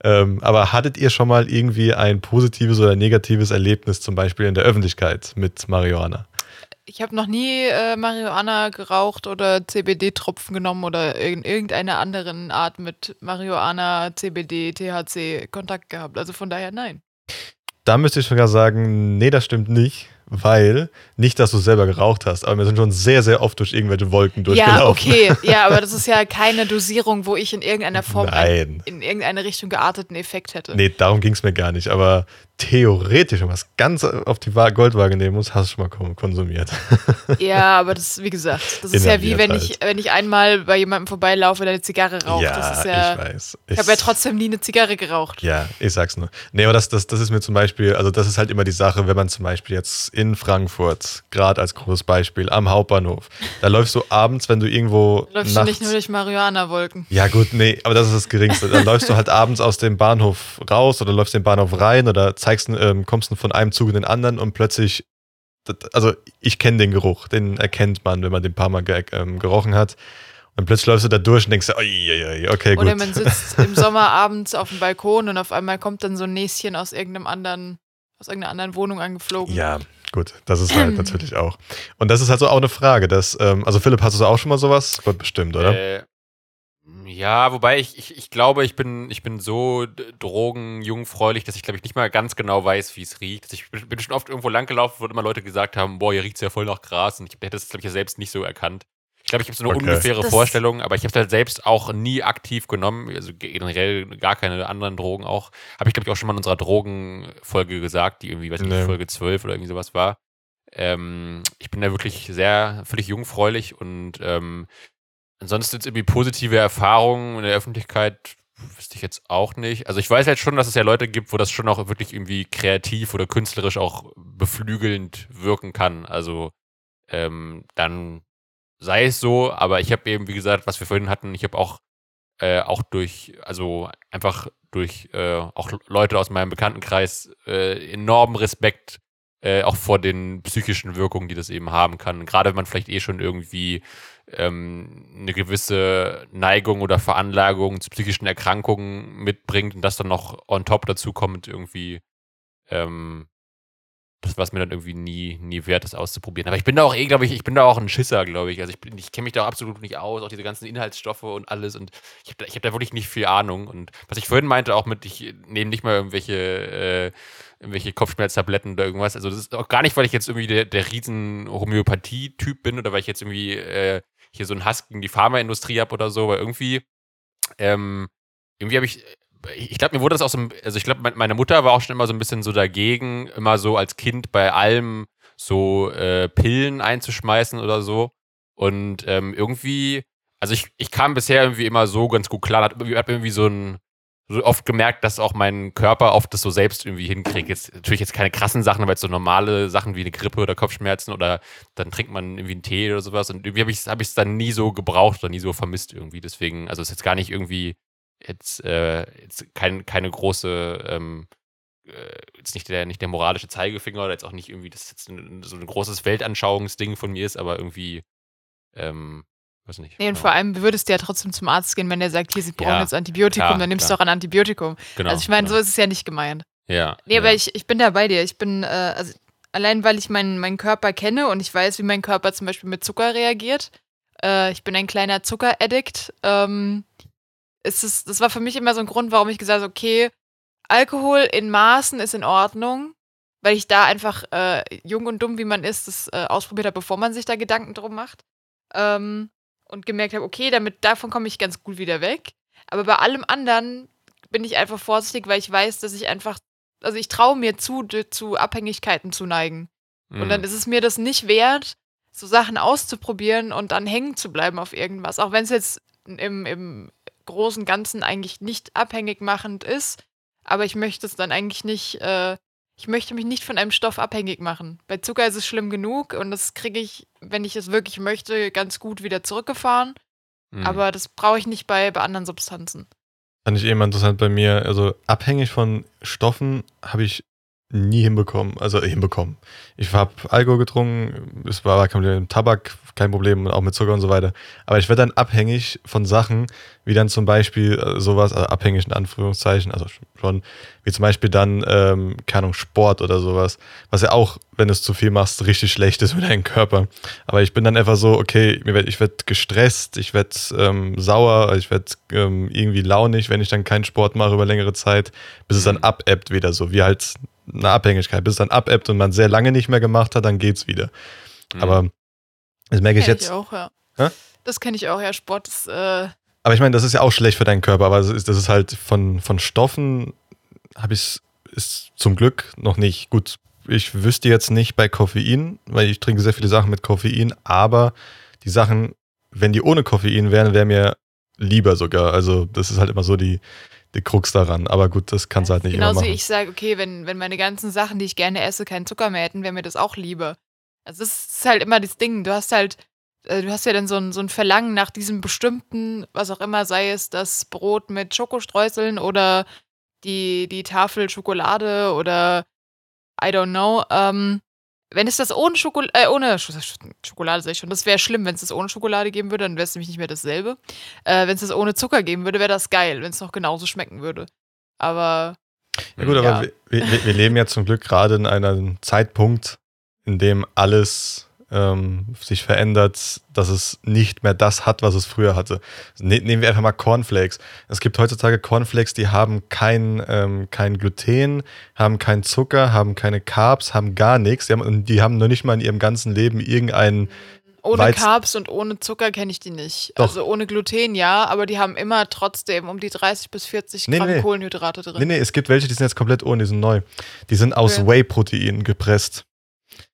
Speaker 3: Ähm, aber hattet ihr schon mal irgendwie ein positives oder negatives Erlebnis, zum Beispiel in der Öffentlichkeit mit Marihuana?
Speaker 4: Ich habe noch nie äh, Marihuana geraucht oder CBD-Tropfen genommen oder in irgendeiner anderen Art mit Marihuana, CBD, THC Kontakt gehabt. Also von daher nein.
Speaker 3: Da müsste ich sogar sagen, nee, das stimmt nicht, weil nicht, dass du selber geraucht hast, aber wir sind schon sehr, sehr oft durch irgendwelche Wolken durchgelaufen.
Speaker 4: Ja, okay. Ja, aber das ist ja keine Dosierung, wo ich in irgendeiner Form
Speaker 3: Nein.
Speaker 4: einen, in irgendeine Richtung gearteten Effekt hätte.
Speaker 3: Nee, darum ging es mir gar nicht, aber theoretisch, wenn man es ganz auf die Wa- Goldwaage nehmen muss, hast du schon mal kon- konsumiert.
Speaker 4: Ja, aber das, wie gesagt, das ist ja wie wenn ich, wenn ich einmal bei jemandem vorbeilaufe, der eine Zigarre raucht.
Speaker 3: ja,
Speaker 4: das ist ja,
Speaker 3: ich weiß.
Speaker 4: ich habe ja trotzdem nie eine Zigarre geraucht.
Speaker 3: Ja, ich sag's nur. Nee, aber das, das, das ist mir zum Beispiel, also das ist halt immer die Sache, wenn man zum Beispiel jetzt in Frankfurt, gerade als großes Beispiel, am Hauptbahnhof, da läufst du abends, wenn du irgendwo
Speaker 4: Läufst du
Speaker 3: nachts,
Speaker 4: nicht nur durch Marihuana-Wolken.
Speaker 3: Ja, gut, nee, aber das ist das Geringste. Dann läufst du halt abends aus dem Bahnhof raus oder läufst den Bahnhof rein oder zeigst, ähm, kommst von einem Zug in den anderen und plötzlich, also ich kenne den Geruch, den erkennt man, wenn man den ein paar Mal ge ähm, gerochen hat. Und plötzlich läufst du da durch und denkst, oi, oi, oi, okay, gut.
Speaker 4: Oder man sitzt im Sommer abends auf dem Balkon und auf einmal kommt dann so ein Näschen aus irgendeinem anderen, aus irgendeiner anderen Wohnung angeflogen.
Speaker 3: Ja, gut, das ist halt natürlich auch. Und das ist halt so auch eine Frage, dass, ähm, also Philipp, hast du auch schon mal sowas? Gott bestimmt, oder?
Speaker 1: Äh, ja, wobei ich, ich, ich glaube, ich bin, ich bin so drogenjungfräulich, dass ich glaube ich nicht mal ganz genau weiß, wie es riecht. Also ich bin, schon oft irgendwo langgelaufen, wo immer Leute gesagt haben, boah, hier riecht es ja voll nach Gras. Und ich hätte das, glaube ich, ja selbst nicht so erkannt. Ich glaube, ich habe so eine
Speaker 3: Okay.
Speaker 1: ungefähre
Speaker 4: Das-
Speaker 1: Vorstellung, aber ich habe es halt selbst auch nie aktiv genommen. Also generell gar keine anderen Drogen auch. Habe ich, glaube ich, auch schon mal in unserer Drogenfolge gesagt, die irgendwie, weiß
Speaker 3: Nee.
Speaker 1: nicht, Folge 12 oder irgendwie sowas war. Ähm, ich bin da wirklich sehr, völlig jungfräulich und ähm, ansonsten jetzt irgendwie positive Erfahrungen in der Öffentlichkeit wüsste ich jetzt auch nicht. Also ich weiß halt schon, dass es ja Leute gibt, wo das schon auch wirklich irgendwie kreativ oder künstlerisch auch beflügelnd wirken kann. Also ähm, dann sei es so, aber ich habe eben, wie gesagt, was wir vorhin hatten, ich habe auch äh, auch durch, also einfach durch äh, auch Leute aus meinem Bekanntenkreis äh, enormen Respekt äh, auch vor den psychischen Wirkungen, die das eben haben kann. Gerade wenn man vielleicht eh schon irgendwie ähm, eine gewisse Neigung oder Veranlagung zu psychischen Erkrankungen mitbringt und das dann noch on top dazu kommt, irgendwie ähm, das war es mir dann irgendwie nie, nie wert, das auszuprobieren. Aber ich bin da auch eh, glaube ich, ich bin da auch ein Schisser, glaube ich. Also ich, bin- ich kenne mich da auch absolut nicht aus, auch diese ganzen Inhaltsstoffe und alles. Und ich habe da, ich hab da wirklich nicht viel Ahnung. Und was ich vorhin meinte, auch mit, ich nehme nicht mal irgendwelche, äh, irgendwelche Kopfschmerztabletten oder irgendwas. Also das ist auch gar nicht, weil ich jetzt irgendwie der, der riesen Homöopathie-Typ bin oder weil ich jetzt irgendwie äh, hier so einen Hass gegen die Pharmaindustrie habe oder so, weil irgendwie, ähm, irgendwie habe ich, ich glaube, mir wurde das auch so, also ich glaube, meine Mutter war auch schon immer so ein bisschen so dagegen, immer so als Kind bei allem so äh, Pillen einzuschmeißen oder so. Und ähm, irgendwie, also ich, ich kam bisher irgendwie immer so ganz gut klar, hat hab irgendwie so ein, so oft gemerkt, dass auch mein Körper oft das so selbst irgendwie hinkriegt. Jetzt natürlich jetzt keine krassen Sachen, aber jetzt so normale Sachen wie eine Grippe oder Kopfschmerzen oder dann trinkt man irgendwie einen Tee oder sowas. Und irgendwie habe ich es hab ich's dann nie so gebraucht oder nie so vermisst irgendwie. Deswegen, also es ist jetzt gar nicht irgendwie jetzt, äh, jetzt kein, keine große, ähm, äh, jetzt nicht der, nicht der moralische Zeigefinger oder jetzt auch nicht irgendwie, dass jetzt ein, so ein großes Weltanschauungsding von mir ist, aber irgendwie, ähm, weiß nicht.
Speaker 4: Nee, und
Speaker 1: genau.
Speaker 4: vor allem würdest du ja trotzdem zum Arzt gehen, wenn der sagt, hier, sie brauchen
Speaker 1: Ja,
Speaker 4: jetzt Antibiotikum,
Speaker 1: klar,
Speaker 4: dann nimmst
Speaker 1: klar.
Speaker 4: du auch ein Antibiotikum.
Speaker 1: genau,
Speaker 4: also ich meine,
Speaker 1: genau.
Speaker 4: so ist es ja nicht gemeint.
Speaker 1: Ja.
Speaker 4: Nee,
Speaker 1: ja.
Speaker 4: aber ich, ich bin da bei dir. Ich bin, äh, also allein weil ich meinen, meinen Körper kenne und ich weiß, wie mein Körper zum Beispiel mit Zucker reagiert. Äh, ich bin ein kleiner Zuckeraddict. Ähm, ist es, das war für mich immer so ein Grund, warum ich gesagt habe, okay, Alkohol in Maßen ist in Ordnung, weil ich da einfach äh, jung und dumm, wie man ist, das äh, ausprobiert habe, bevor man sich da Gedanken drum macht. Ähm, und gemerkt habe, okay, damit davon komme ich ganz gut wieder weg. Aber bei allem anderen bin ich einfach vorsichtig, weil ich weiß, dass ich einfach, also ich traue mir zu, zu Abhängigkeiten zu neigen. Und
Speaker 1: Mhm.
Speaker 4: dann ist es mir das nicht wert, so Sachen auszuprobieren und dann hängen zu bleiben auf irgendwas. Auch wenn es jetzt im, im großen Ganzen eigentlich nicht abhängig machend ist. Aber ich möchte es dann eigentlich nicht, äh, ich möchte mich nicht von einem Stoff abhängig machen. Bei Zucker ist es schlimm genug und das kriege ich, wenn ich es wirklich möchte, ganz gut wieder zurückgefahren.
Speaker 1: Mhm.
Speaker 4: Aber das brauche ich nicht bei, bei anderen Substanzen.
Speaker 3: Fand ich eben interessant bei mir. Also abhängig von Stoffen habe ich nie hinbekommen. Also hinbekommen. Ich habe Alkohol getrunken, es war kein Problem Tabak, kein Problem, auch mit Zucker und so weiter. Aber ich werde dann abhängig von Sachen, wie dann zum Beispiel äh, sowas, also abhängig in Anführungszeichen, also schon, wie zum Beispiel dann, ähm, keine Ahnung, Sport oder sowas, was ja auch, wenn du es zu viel machst, richtig schlecht ist für deinen Körper. Aber ich bin dann einfach so, okay, mir werd, ich werde gestresst, ich werde ähm, sauer, ich werde ähm, irgendwie launig, wenn ich dann keinen Sport mache über längere Zeit, bis es dann
Speaker 1: Mhm.
Speaker 3: abebbt wieder so, wie halt eine Abhängigkeit. Bis es dann abebbt und man sehr lange nicht mehr gemacht hat, dann geht's wieder.
Speaker 1: Mhm.
Speaker 3: Aber das merke ich jetzt.
Speaker 4: ich auch, ja.
Speaker 3: Hä?
Speaker 4: Das kenne ich auch, ja. Sport ist, äh,
Speaker 3: Aber ich meine, das ist ja auch schlecht für deinen Körper, aber das ist, das ist halt von, von Stoffen, habe ich ist zum Glück noch nicht. Gut, ich wüsste jetzt nicht bei Koffein, weil ich trinke sehr viele Sachen mit Koffein, aber die Sachen, wenn die ohne Koffein wären, wäre mir lieber sogar. Also das ist halt immer so die, die Krux daran. Aber gut, das kannst du halt nicht immer
Speaker 4: genauso
Speaker 3: machen.
Speaker 4: wie ich sage, okay, wenn, wenn meine ganzen Sachen, die ich gerne esse, keinen Zucker mehr hätten, wäre mir das auch lieber. Also es ist halt immer das Ding. Du hast halt, äh, du hast ja dann so ein, so ein Verlangen nach diesem bestimmten, was auch immer, sei es das Brot mit Schokostreuseln oder die, die Tafel Schokolade oder I don't know. Ähm, wenn es das ohne Schokolade, äh, ohne Sch Sch- Schokolade sag ich schon, das wäre schlimm, wenn es das ohne Schokolade geben würde, dann wäre es nämlich nicht mehr dasselbe. Äh, wenn es das ohne Zucker geben würde, wäre das geil, wenn es noch genauso schmecken würde. Aber
Speaker 3: Ja gut, aber
Speaker 4: Ja.
Speaker 3: Wir, wir, wir leben ja zum Glück gerade in einem Zeitpunkt, in dem alles ähm, sich verändert, dass es nicht mehr das hat, was es früher hatte. Ne, nehmen wir einfach mal Cornflakes. Es gibt heutzutage Cornflakes, die haben kein, ähm, kein Gluten, haben keinen Zucker, haben keine Carbs, haben gar nichts. Die haben, und die haben noch nicht mal in ihrem ganzen Leben irgendeinen
Speaker 4: Ohne
Speaker 3: Weiz-
Speaker 4: Carbs und ohne Zucker kenne ich die nicht.
Speaker 3: Doch.
Speaker 4: Also ohne Gluten ja, aber die haben immer trotzdem um die 30 bis 40
Speaker 3: Nee,
Speaker 4: Gramm
Speaker 3: nee.
Speaker 4: Kohlenhydrate drin.
Speaker 3: Nee, nee, es gibt welche, die sind jetzt komplett ohne, die sind neu. Die sind aus
Speaker 4: Okay.
Speaker 3: Whey-Protein gepresst.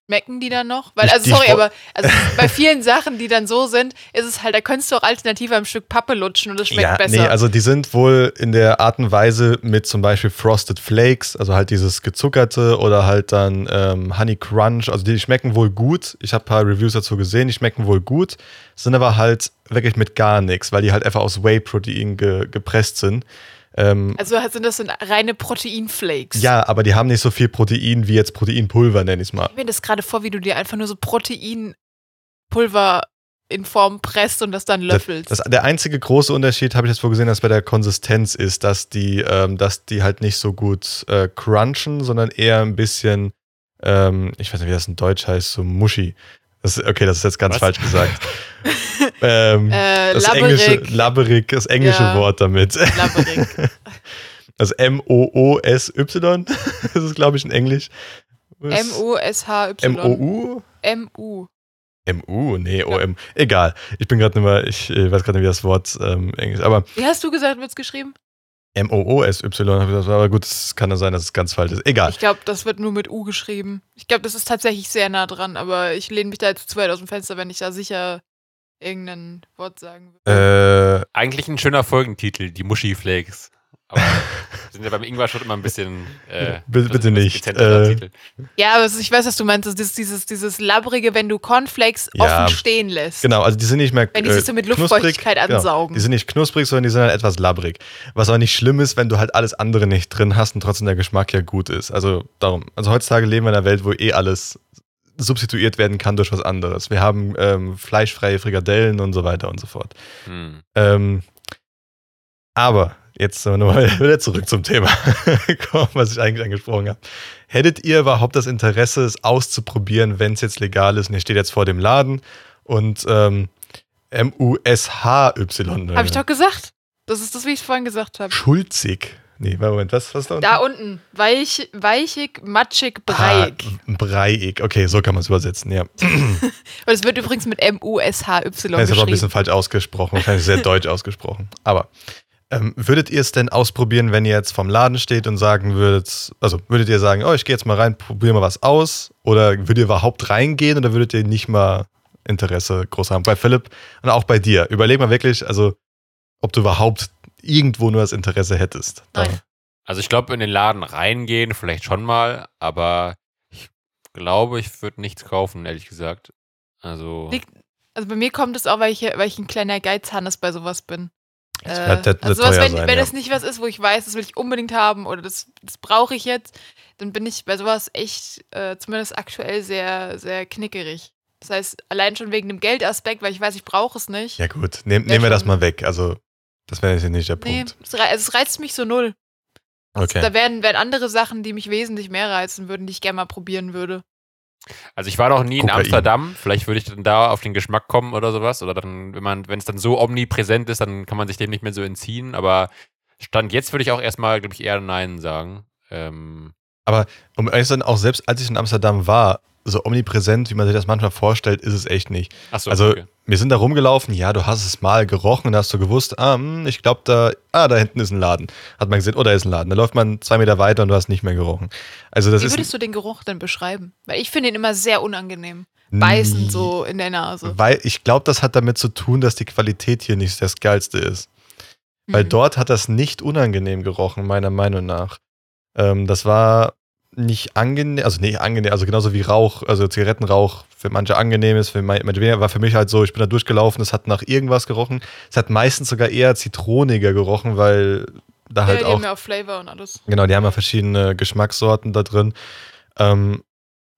Speaker 4: Schmecken die dann noch? Weil, also sorry, aber also bei vielen Sachen, die dann so sind, ist es halt, da könntest du auch alternativ am Stück Pappe lutschen und es schmeckt
Speaker 3: ja,
Speaker 4: besser.
Speaker 3: nee, also die sind wohl in der Art und Weise mit zum Beispiel Frosted Flakes, also halt dieses gezuckerte oder halt dann ähm, Honey Crunch, also die schmecken wohl gut. Ich habe ein paar Reviews dazu gesehen, die schmecken wohl gut, sind aber halt wirklich mit gar nichts, weil die halt einfach aus Whey-Protein ge gepresst sind. Ähm,
Speaker 4: also sind das reine Proteinflakes.
Speaker 3: ja, aber die haben nicht so viel Protein wie jetzt Proteinpulver, nenn ich es mal.
Speaker 4: Ich mir das gerade vor, wie du dir einfach nur so Proteinpulver in Form presst und das dann löffelst.
Speaker 3: Das, der einzige große Unterschied, habe ich jetzt wohl gesehen, dass bei der Konsistenz ist, dass die, ähm, dass die halt nicht so gut äh, crunchen, sondern eher ein bisschen, ähm, ich weiß nicht, wie das in Deutsch heißt, so mushy. Das, okay, das ist jetzt ganz
Speaker 1: Was?
Speaker 3: falsch gesagt. ähm,
Speaker 4: äh,
Speaker 3: das
Speaker 4: labberig,
Speaker 3: englische, labberig, das englische
Speaker 4: Ja.
Speaker 3: Wort damit.
Speaker 4: labberig.
Speaker 3: Das M-O-O-S-Y, das ist, glaube ich, in Englisch.
Speaker 4: M-U-S-H-Y.
Speaker 3: M-O-U?
Speaker 4: M-U.
Speaker 3: M-U? Nee, O-M. Egal. Ich bin gerade nicht mehr, ich äh, weiß gerade nicht, wie das Wort ähm, Englisch Aber
Speaker 4: Wie hast du gesagt, wird es geschrieben?
Speaker 3: M-O-O-S-Y, aber gut, es kann ja sein, dass es ganz falsch ist. Egal.
Speaker 4: Ich glaube, das wird nur mit U geschrieben. Ich glaube, das ist tatsächlich sehr nah dran, aber ich lehne mich da jetzt zu weit aus dem Fenster, wenn ich da sicher irgendein Wort sagen würde.
Speaker 3: Äh,
Speaker 1: Eigentlich ein schöner Folgentitel, die Muschi-Flakes. Aber sind ja beim Ingwer schon immer ein bisschen. Äh,
Speaker 3: Bitte- nicht. Äh,
Speaker 1: Titel.
Speaker 4: Ja, aber ich weiß, was du meinst. Das ist dieses, dieses labbrige, wenn du Cornflakes
Speaker 3: Ja,
Speaker 4: offen stehen lässt.
Speaker 3: genau, also die sind nicht mehr
Speaker 4: Wenn die sich so mit Luftfeuchtigkeit
Speaker 3: genau.
Speaker 4: ansaugen.
Speaker 3: Die sind nicht knusprig, sondern die sind halt etwas labbrig. Was aber nicht schlimm ist, wenn du halt alles andere nicht drin hast und trotzdem der Geschmack ja gut ist. Also darum. Also heutzutage leben wir in einer Welt, wo eh alles substituiert werden kann durch was anderes. Wir haben ähm, fleischfreie Frikadellen und so weiter und so fort.
Speaker 1: Hm.
Speaker 3: Ähm, aber jetzt sind wir nochmal wieder zurück zum Thema, kommen, was ich eigentlich angesprochen habe. Hättet ihr überhaupt das Interesse, es auszuprobieren, wenn es jetzt legal ist und ihr steht jetzt vor dem Laden und ähm, M-U-S-H-Y.
Speaker 4: Habe ich doch gesagt. Das ist das, wie ich es vorhin gesagt habe.
Speaker 3: Schulzig. Nee, Moment, was, was da unten?
Speaker 4: Da unten. Weich, weichig, matschig, breiig.
Speaker 3: Ah, breiig. Okay, so kann man es übersetzen, ja.
Speaker 4: Und es wird übrigens mit M-U-S-H-Y
Speaker 3: Das ist aber ein
Speaker 4: geschrieben.
Speaker 3: bisschen falsch ausgesprochen, wahrscheinlich sehr deutsch ausgesprochen. Aber ähm, würdet ihr es denn ausprobieren, wenn ihr jetzt vom Laden steht und sagen würdet, also würdet ihr sagen, oh, ich gehe jetzt mal rein, probiere mal was aus? Oder würdet ihr überhaupt reingehen oder würdet ihr nicht mal Interesse groß haben? Bei Philipp und auch bei dir. Überleg mal wirklich, also ob du überhaupt irgendwo nur das Interesse hättest.
Speaker 4: Nein.
Speaker 1: Also ich glaube, in den Laden reingehen, vielleicht schon mal, aber ich glaube, ich würde nichts kaufen, ehrlich gesagt. Also.
Speaker 4: Also bei mir kommt es auch, weil ich, weil ich ein kleiner Geizhannes bei sowas bin.
Speaker 3: Das
Speaker 4: Äh,
Speaker 3: wird- wird
Speaker 4: also sowas, wenn,
Speaker 3: sein,
Speaker 4: wenn
Speaker 3: ja.
Speaker 4: es nicht was ist, wo ich weiß, das will ich unbedingt haben oder das, das brauche ich jetzt, dann bin ich bei sowas echt, äh, zumindest aktuell, sehr, sehr knickerig. Das heißt, allein schon wegen dem Geldaspekt, weil ich weiß, ich brauche es nicht.
Speaker 3: Ja gut, nehm, nehmen wir das mal weg. Also, das wäre jetzt nicht der
Speaker 4: nee,
Speaker 3: Punkt.
Speaker 4: es, rei- also es reizt mich so null.
Speaker 3: Okay.
Speaker 4: Da wären, wären andere Sachen, die mich wesentlich mehr reizen würden, die ich gerne mal probieren würde.
Speaker 1: Also ich war noch nie in
Speaker 3: Kokain.
Speaker 1: Amsterdam. Vielleicht würde ich dann da auf den Geschmack kommen oder sowas. Oder dann, wenn man, wenn es dann so omnipräsent ist, dann kann man sich dem nicht mehr so entziehen. Aber Stand jetzt würde ich auch erstmal, glaube ich, eher Nein sagen. Ähm,
Speaker 3: Um ehrlich zu sein, auch selbst als ich in Amsterdam war, so omnipräsent, wie man sich das manchmal vorstellt, ist es echt nicht.
Speaker 1: achso,
Speaker 3: Also,
Speaker 1: okay.
Speaker 3: wir sind da rumgelaufen, ja, du hast es mal gerochen und hast du gewusst, ah, hm, ich glaube, da, ah, da hinten ist ein Laden. Hat man gesehen, oh, da ist ein Laden. Da läuft man zwei Meter weiter und du hast nicht mehr gerochen. Also, das
Speaker 4: Wie
Speaker 3: ist.
Speaker 4: würdest du den Geruch denn beschreiben? Weil ich finde ihn immer sehr unangenehm. Beißend so in der Nase.
Speaker 3: Weil ich glaube, das hat damit zu tun, dass die Qualität hier nicht das geilste ist. Weil
Speaker 4: Hm.
Speaker 3: dort hat das nicht unangenehm gerochen, meiner Meinung nach. Ähm, das war nicht angenehm, also nicht angenehm, also genauso wie Rauch, also Zigarettenrauch für manche angenehm ist, für manche weniger, war für mich halt so, ich bin da durchgelaufen, es hat nach irgendwas gerochen. Es hat meistens sogar eher zitroniger gerochen, weil da halt
Speaker 4: ja, die
Speaker 3: auch
Speaker 4: haben ja auch Flavor und alles.
Speaker 3: Genau, die haben ja verschiedene Geschmackssorten da drin. Ähm,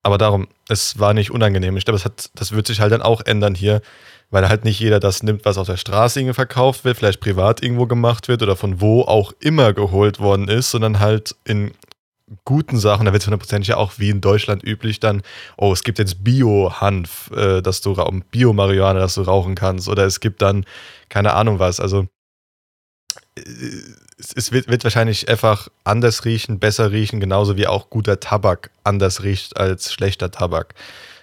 Speaker 3: aber darum, es war nicht unangenehm. Ich glaube, das, hat, das wird sich halt dann auch ändern hier, weil halt nicht jeder das nimmt, was auf der Straße irgendwie verkauft wird, vielleicht privat irgendwo gemacht wird oder von wo auch immer geholt worden ist, sondern halt in guten Sachen, da wird es hundertprozentig ja auch wie in Deutschland üblich dann, oh, es gibt jetzt Bio-Hanf, äh, dass du Bio-Marihuana, dass du rauchen kannst, oder es gibt dann keine Ahnung was. Also äh, es, es wird, wird wahrscheinlich einfach anders riechen, besser riechen, genauso wie auch guter Tabak anders riecht als schlechter Tabak.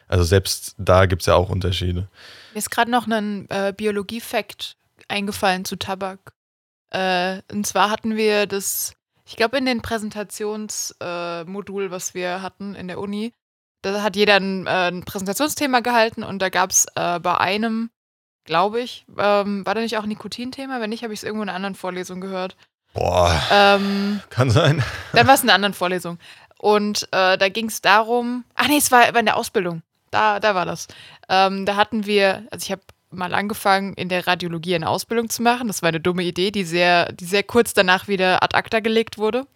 Speaker 3: Also selbst da gibt es ja auch Unterschiede.
Speaker 4: Mir ist gerade noch ein äh, Biologie-Fact eingefallen zu Tabak. Äh, und zwar hatten wir das, ich glaube, in den Präsentationsmodul, äh, was wir hatten in der Uni, da hat jeder ein, äh, ein Präsentationsthema gehalten und da gab es äh, bei einem, glaube ich, ähm, war da nicht auch ein Nikotin-Thema? Wenn nicht, habe ich es irgendwo in einer anderen Vorlesung gehört.
Speaker 3: Boah,
Speaker 4: Ähm,
Speaker 3: kann sein.
Speaker 4: dann war es in einer anderen Vorlesung. Und äh, da ging es darum, ach nee, es war, war in der Ausbildung. Da, da war das. Ähm, da hatten wir, also ich habe mal angefangen, in der Radiologie eine Ausbildung zu machen. Das war eine dumme Idee, die sehr, die sehr kurz danach wieder ad acta gelegt wurde.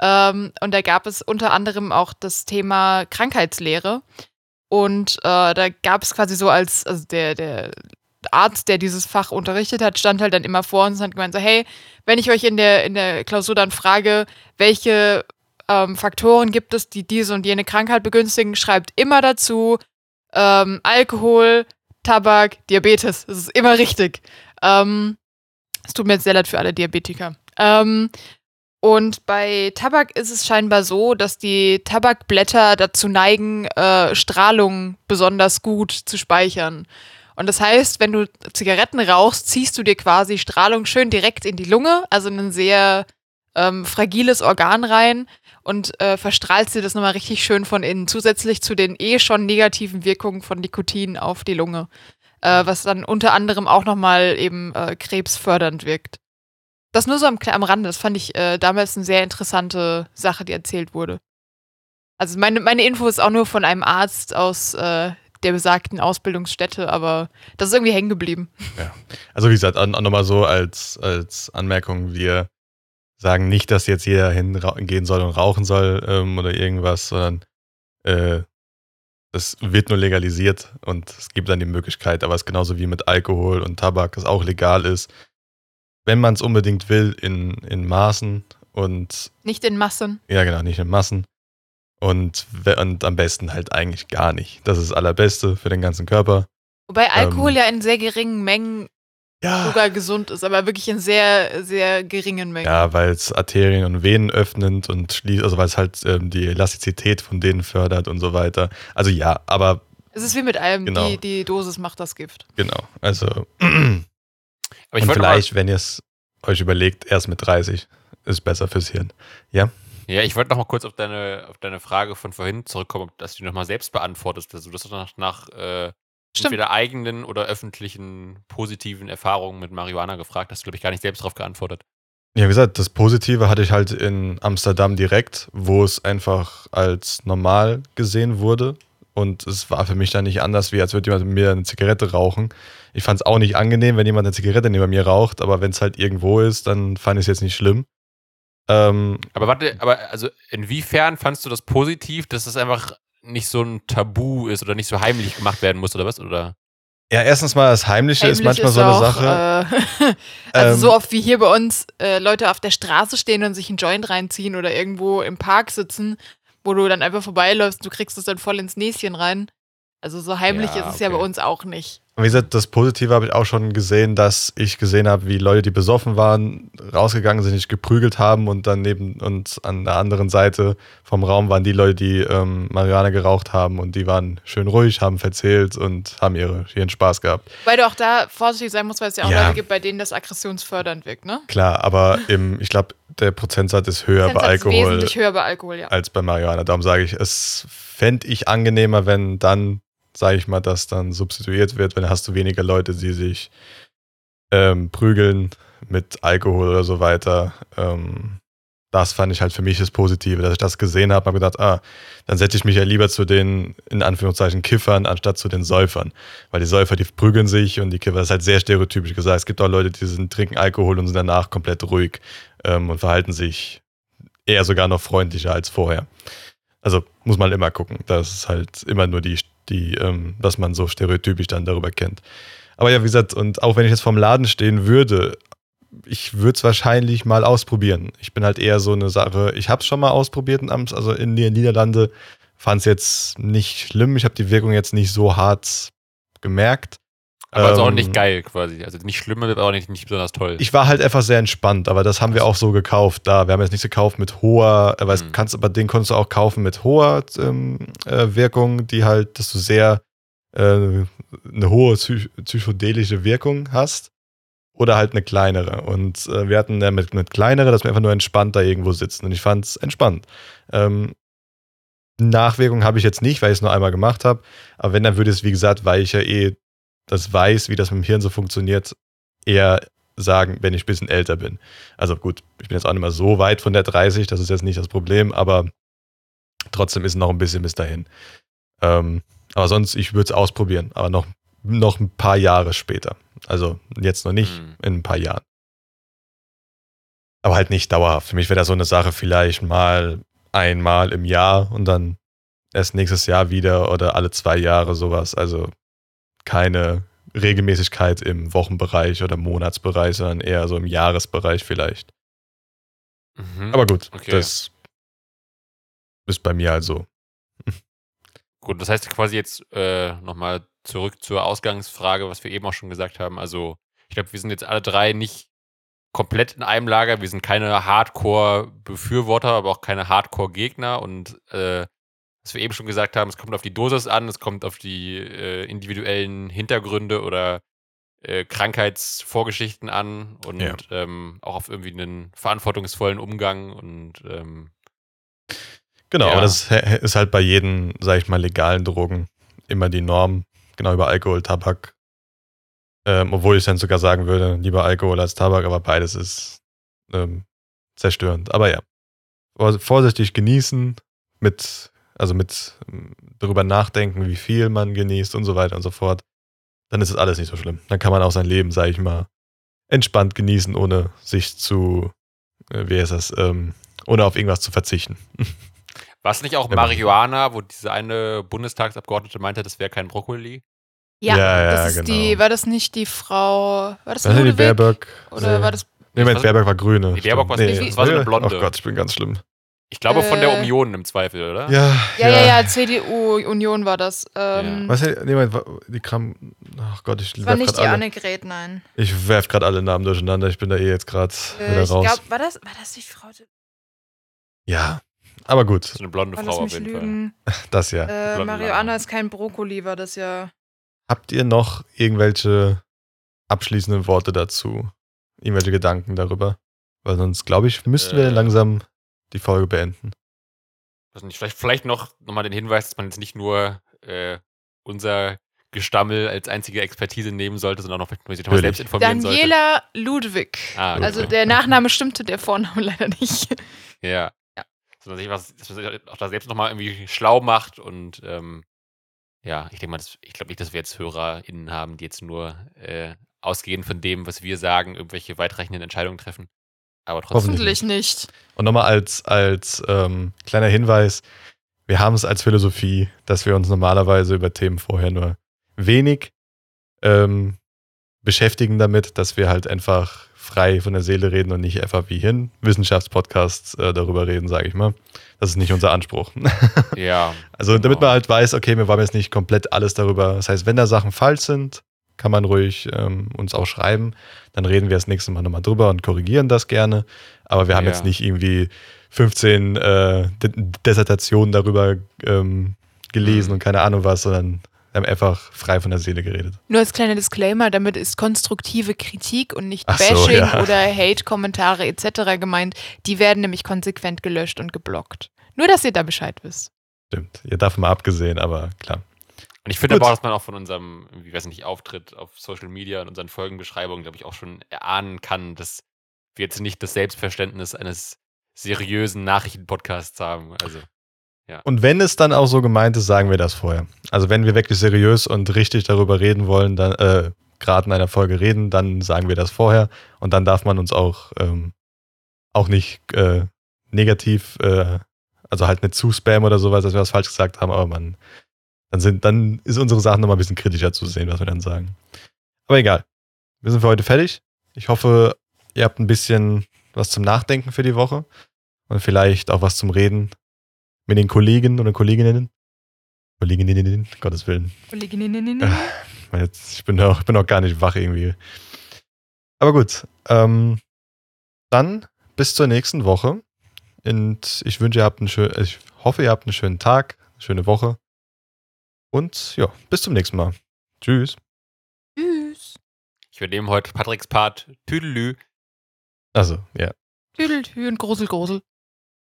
Speaker 4: Ähm, und da gab es unter anderem auch das Thema Krankheitslehre. Und äh, da gab es quasi so als, also der, der Arzt, der dieses Fach unterrichtet hat, stand halt dann immer vor uns und hat gemeint so, hey, wenn ich euch in der, in der Klausur dann frage, welche ähm, Faktoren gibt es, die diese und jene Krankheit begünstigen, schreibt immer dazu ähm, Alkohol, Tabak, Diabetes. Das ist immer richtig. Ähm, es tut mir jetzt sehr leid für alle Diabetiker. Ähm, und bei Tabak ist es scheinbar so, dass die Tabakblätter dazu neigen, äh, Strahlung besonders gut zu speichern. Und das heißt, wenn du Zigaretten rauchst, ziehst du dir quasi Strahlung schön direkt in die Lunge, also in ein sehr ähm, fragiles Organ rein und äh, verstrahlst dir das nochmal richtig schön von innen, zusätzlich zu den eh schon negativen Wirkungen von Nikotin auf die Lunge, äh, was dann unter anderem auch nochmal eben äh, krebsfördernd wirkt. Das nur so am, am Rande, das fand ich äh, damals eine sehr interessante Sache, die erzählt wurde. Also meine, meine Info ist auch nur von einem Arzt aus äh, der besagten Ausbildungsstätte, aber das ist irgendwie hängen geblieben.
Speaker 3: Also wie gesagt, nochmal so als, als Anmerkung, wir sagen nicht, dass jetzt jeder hingehen soll und rauchen soll ähm, oder irgendwas, sondern äh, das wird nur legalisiert und es gibt dann die Möglichkeit, aber es ist genauso wie mit Alkohol und Tabak, das auch legal ist. Wenn man es unbedingt will, in, in Maßen und
Speaker 4: Nicht in Massen.
Speaker 3: ja genau, nicht in Massen. Und, und am besten halt eigentlich gar nicht. Das ist das Allerbeste für den ganzen Körper.
Speaker 4: Wobei Alkohol
Speaker 3: Ähm,
Speaker 4: ja in sehr geringen Mengen
Speaker 3: Ja,
Speaker 4: sogar gesund ist, aber wirklich in sehr, sehr geringen Mengen.
Speaker 3: Ja, weil es Arterien und Venen öffnet und schließt, also weil es halt ähm, die Elastizität von denen fördert und so weiter. Also ja, aber
Speaker 4: Es ist wie mit allem,
Speaker 3: Genau.
Speaker 4: die, die Dosis macht das Gift.
Speaker 3: genau. Also
Speaker 1: Aber ich
Speaker 3: und vielleicht, wenn ihr es euch überlegt, erst mit 30 ist besser fürs Hirn.
Speaker 1: Ja, ich wollte noch mal kurz auf deine, auf deine Frage von vorhin zurückkommen, dass du die noch mal selbst beantwortest. Also, du hast nach, nach äh,
Speaker 4: Stimmt.
Speaker 1: entweder eigenen oder öffentlichen positiven Erfahrungen mit Marihuana gefragt. Hast du, glaube ich, gar nicht selbst darauf geantwortet.
Speaker 3: Ja, wie gesagt, das Positive hatte ich halt in Amsterdam direkt, wo es einfach als normal gesehen wurde. Und es war für mich dann nicht anders, wie als würde jemand mit mir eine Zigarette rauchen. Ich fand es auch nicht angenehm, wenn jemand eine Zigarette neben mir raucht, aber wenn es halt irgendwo ist, dann fand ich es jetzt nicht schlimm. Ähm,
Speaker 1: Aber warte, aber also inwiefern fandst du das positiv, dass das einfach nicht so ein Tabu ist oder nicht so heimlich gemacht werden muss oder was? Oder?
Speaker 3: ja, erstens mal das Heimliche ist
Speaker 4: Heimlich
Speaker 3: manchmal so eine
Speaker 4: auch,
Speaker 3: Sache.
Speaker 4: Äh, also
Speaker 3: Ähm,
Speaker 4: so oft wie hier bei uns äh, Leute auf der Straße stehen und sich einen Joint reinziehen oder irgendwo im Park sitzen, wo du dann einfach vorbeiläufst, du kriegst es dann voll ins Näschen rein. Also so heimlich
Speaker 1: Ja,
Speaker 4: ist es ja bei
Speaker 1: okay.
Speaker 4: uns auch nicht.
Speaker 3: Wie gesagt, das Positive habe ich auch schon gesehen, dass ich gesehen habe, wie Leute, die besoffen waren, rausgegangen sind, sich geprügelt haben und dann neben uns an der anderen Seite vom Raum waren die Leute, die ähm, Marihuana geraucht haben und die waren schön ruhig, haben verzählt und haben ihre, ihren Spaß gehabt.
Speaker 4: Weil du auch da vorsichtig sein musst, weil es ja auch
Speaker 3: Ja.
Speaker 4: Leute gibt, bei denen das aggressionsfördernd wirkt, ne?
Speaker 3: Klar, aber im, ich glaube, der Prozentsatz ist höher bei
Speaker 4: Prozentsatz ist
Speaker 3: Alkohol
Speaker 4: wesentlich höher bei Alkohol, ja.
Speaker 3: als bei Marihuana. Darum sage ich, es fände ich angenehmer, wenn dann, sage ich mal, das dann substituiert wird, wenn hast du weniger Leute, die sich ähm, prügeln mit Alkohol oder so weiter. Ähm, das fand ich halt für mich das Positive, dass ich das gesehen habe, habe gedacht, ah, dann setze ich mich ja lieber zu den, in Anführungszeichen, Kiffern, anstatt zu den Säufern. Weil die Säufer, die prügeln sich und die Kiffer, das ist halt sehr stereotypisch gesagt. Es gibt auch Leute, die sind, trinken Alkohol und sind danach komplett ruhig ähm, und verhalten sich eher sogar noch freundlicher als vorher. Also muss man immer gucken. Das ist halt immer nur die, die ähm, was man so stereotypisch dann darüber kennt. Aber ja, wie gesagt, und auch wenn ich jetzt vorm Laden stehen würde, ich würde es wahrscheinlich mal ausprobieren. Ich bin halt eher so eine Sache, ich habe es schon mal ausprobiert in Amts, also in den Niederlande, fand es jetzt nicht schlimm. Ich habe die Wirkung jetzt nicht so hart gemerkt.
Speaker 1: Aber ist auch
Speaker 3: Ähm,
Speaker 1: nicht geil quasi. Also nicht schlimm, aber auch nicht, nicht besonders toll.
Speaker 3: Ich war halt einfach sehr entspannt, aber das haben wir auch so gekauft. Da, wir haben jetzt nichts gekauft mit hoher, äh, weil
Speaker 1: Mhm.
Speaker 3: kannst, aber den konntest du auch kaufen mit hoher ähm, äh, Wirkung, die halt, dass du sehr äh, eine hohe psych psychedelische Wirkung hast. Oder halt eine kleinere. Und äh, wir hatten ja mit, mit kleinere, dass wir einfach nur entspannt da irgendwo sitzen. Und ich fand es entspannt. Ähm, Nachwirkung habe ich jetzt nicht, weil ich es nur einmal gemacht habe. Aber wenn, dann würde es, wie gesagt, weil ich ja eh das weiß, wie das mit dem Hirn so funktioniert, eher sagen, wenn ich ein bisschen älter bin. Also gut, ich bin jetzt auch nicht mehr so weit von der 30, das ist jetzt nicht das Problem, aber trotzdem ist noch ein bisschen bis dahin. Ähm, aber sonst, ich würde es ausprobieren, aber noch, noch ein paar Jahre später. Also jetzt noch nicht,
Speaker 1: Mhm.
Speaker 3: in ein paar Jahren. Aber halt nicht dauerhaft. Für mich wäre das so eine Sache vielleicht mal einmal im Jahr und dann erst nächstes Jahr wieder oder alle zwei Jahre sowas. Also keine Regelmäßigkeit im Wochenbereich oder Monatsbereich, sondern eher so im Jahresbereich vielleicht.
Speaker 1: Mhm.
Speaker 3: Aber gut,
Speaker 1: Okay.
Speaker 3: das ist bei mir halt so.
Speaker 1: Gut, das heißt quasi jetzt äh, nochmal zurück zur Ausgangsfrage, was wir eben auch schon gesagt haben. Also, ich glaube, wir sind jetzt alle drei nicht komplett in einem Lager. Wir sind keine Hardcore-Befürworter, aber auch keine Hardcore-Gegner. Und äh, was wir eben schon gesagt haben, es kommt auf die Dosis an, es kommt auf die äh, individuellen Hintergründe oder äh, Krankheitsvorgeschichten an und
Speaker 3: Ja.
Speaker 1: ähm, auch auf irgendwie einen verantwortungsvollen Umgang und ähm,
Speaker 3: Genau,
Speaker 1: Ja.
Speaker 3: aber das ist halt bei jedem, sag ich mal, legalen Drogen immer die Norm. Genau über Alkohol, Tabak. Ähm, obwohl ich dann sogar sagen würde, lieber Alkohol als Tabak, aber beides ist ähm, zerstörend. Aber ja. Vor- Vorsichtig genießen, mit, also mit ähm, darüber nachdenken, wie viel man genießt und so weiter und so fort. Dann ist es alles nicht so schlimm. Dann kann man auch sein Leben, sag ich mal, entspannt genießen, ohne sich zu, äh, wie heißt das, ähm, ohne auf irgendwas zu verzichten.
Speaker 1: war es nicht auch Marihuana, wo diese eine Bundestagsabgeordnete meinte, das wäre kein Brokkoli?
Speaker 4: Ja,
Speaker 3: Ja, ja,
Speaker 4: das ist die,
Speaker 3: genau.
Speaker 4: war das nicht die Frau, war das
Speaker 3: Das ist die? Baerbock.
Speaker 4: Oder
Speaker 3: Nee.
Speaker 4: war das,
Speaker 3: Nee, Moment, Baerbock war grüne.
Speaker 1: Die Baerbock war-
Speaker 3: Stimmt.
Speaker 1: das war so eine
Speaker 3: nee.
Speaker 1: Blonde.
Speaker 3: Oh Gott, ich bin ganz schlimm.
Speaker 1: Ich glaube von der
Speaker 4: Äh,
Speaker 1: Union im Zweifel, oder?
Speaker 3: Ja,
Speaker 4: ja, ja, ja, CDU-Union war das. Ähm,
Speaker 3: Was, nee, Moment, die Kram. Ach Gott, ich
Speaker 5: Das war
Speaker 3: werf
Speaker 5: nicht die
Speaker 3: alle.
Speaker 5: Annegret, nein.
Speaker 3: Ich werf gerade alle Namen durcheinander. Ich bin da eh jetzt gerade
Speaker 5: Äh,
Speaker 3: wieder
Speaker 5: ich
Speaker 3: raus.
Speaker 5: glaube, war das, war das die Frau?
Speaker 3: ja, aber gut,
Speaker 1: So eine blonde Frau auf jeden Fall.
Speaker 5: lügen.
Speaker 3: das ja.
Speaker 5: Äh,
Speaker 1: Lange.
Speaker 5: ist kein Brokkoli, war das ja.
Speaker 3: Habt ihr noch irgendwelche abschließenden Worte dazu? Irgendwelche Gedanken darüber? Weil sonst, glaube ich, müssten wir
Speaker 1: Äh.
Speaker 3: langsam die Folge beenden.
Speaker 1: Weiß nicht, vielleicht, vielleicht noch nochmal den Hinweis, dass man jetzt nicht nur äh, unser Gestammel als einzige Expertise nehmen sollte, sondern auch noch vielleicht sich selbst informieren sollte.
Speaker 4: Daniela Ludwig.
Speaker 1: Ah,
Speaker 4: Also
Speaker 1: okay.
Speaker 4: der Nachname stimmte, der Vorname leider nicht.
Speaker 1: Ja.
Speaker 4: Ja.
Speaker 1: Dass man sich was, dass man sich auch da selbst nochmal irgendwie schlau macht und ähm, ja, ich denke mal, das, ich glaube nicht, dass wir jetzt HörerInnen haben, die jetzt nur äh, ausgehend von dem, was wir sagen, irgendwelche weitreichenden Entscheidungen treffen. Aber trotzdem.
Speaker 3: Hoffentlich
Speaker 4: Hoffentlich nicht.
Speaker 3: Und nochmal als, als ähm, kleiner Hinweis, wir haben es als Philosophie, dass wir uns normalerweise über Themen vorher nur wenig ähm, beschäftigen damit, dass wir halt einfach frei von der Seele reden und nicht einfach wie hin Wissenschaftspodcasts äh, darüber reden, sage ich mal. Das ist nicht unser Anspruch.
Speaker 1: Ja.
Speaker 3: also damit
Speaker 1: Genau.
Speaker 3: man halt weiß, okay, wir wollen jetzt nicht komplett alles darüber. Das heißt, wenn da Sachen falsch sind, kann man ruhig ähm, uns auch schreiben. Dann reden wir das nächste Mal nochmal drüber und korrigieren das gerne. Aber wir haben
Speaker 1: Ja.
Speaker 3: jetzt nicht irgendwie 15 äh, Dissertationen darüber ähm, gelesen
Speaker 1: Mhm.
Speaker 3: und keine Ahnung was, sondern wir haben einfach frei von der Seele geredet.
Speaker 4: Nur als kleiner Disclaimer, damit ist konstruktive Kritik und nicht
Speaker 3: Ach so,
Speaker 4: Bashing
Speaker 3: ja.
Speaker 4: oder Hate-Kommentare etc. gemeint. Die werden nämlich konsequent gelöscht und geblockt. Nur, dass ihr da Bescheid wisst.
Speaker 3: Stimmt. Ihr davon mal abgesehen, aber klar.
Speaker 1: Und ich finde aber auch, dass man auch von unserem, wie weiß nicht, Auftritt auf Social Media und unseren Folgenbeschreibungen, glaube ich, auch schon erahnen kann, dass wir jetzt nicht das Selbstverständnis eines seriösen Nachrichtenpodcasts haben. Also,
Speaker 3: Und wenn es dann auch so gemeint ist, sagen wir das vorher. Also wenn wir wirklich seriös und richtig darüber reden wollen, dann äh, gerade in einer Folge reden, dann sagen wir das vorher und dann darf man uns auch ähm, auch nicht äh, negativ, äh, also halt nicht zu Spam oder sowas, dass wir was falsch gesagt haben, aber man, dann sind, dann ist unsere Sache nochmal ein bisschen kritischer zu sehen, was wir dann sagen. Aber egal. Wir sind für heute fertig. Ich hoffe, ihr habt ein bisschen was zum Nachdenken für die Woche und vielleicht auch was zum Reden mit den Kollegen oder Kolleginnen. Kolleginnen, Gottes Willen. Ich meine, jetzt- Ich bin auch, ich bin auch gar nicht wach irgendwie. Aber gut. Ähm, dann bis zur nächsten Woche. Und ich wünsche, ihr habt einen schönen, ich hoffe, ihr habt einen schönen Tag, eine schöne Woche. Und ja, bis zum nächsten Mal. Tschüss.
Speaker 4: Tschüss.
Speaker 1: ich übernehme heute Patricks Part. Tüdelü.
Speaker 3: Also, ja.
Speaker 4: Tüdeltü und Grusel, Grusel.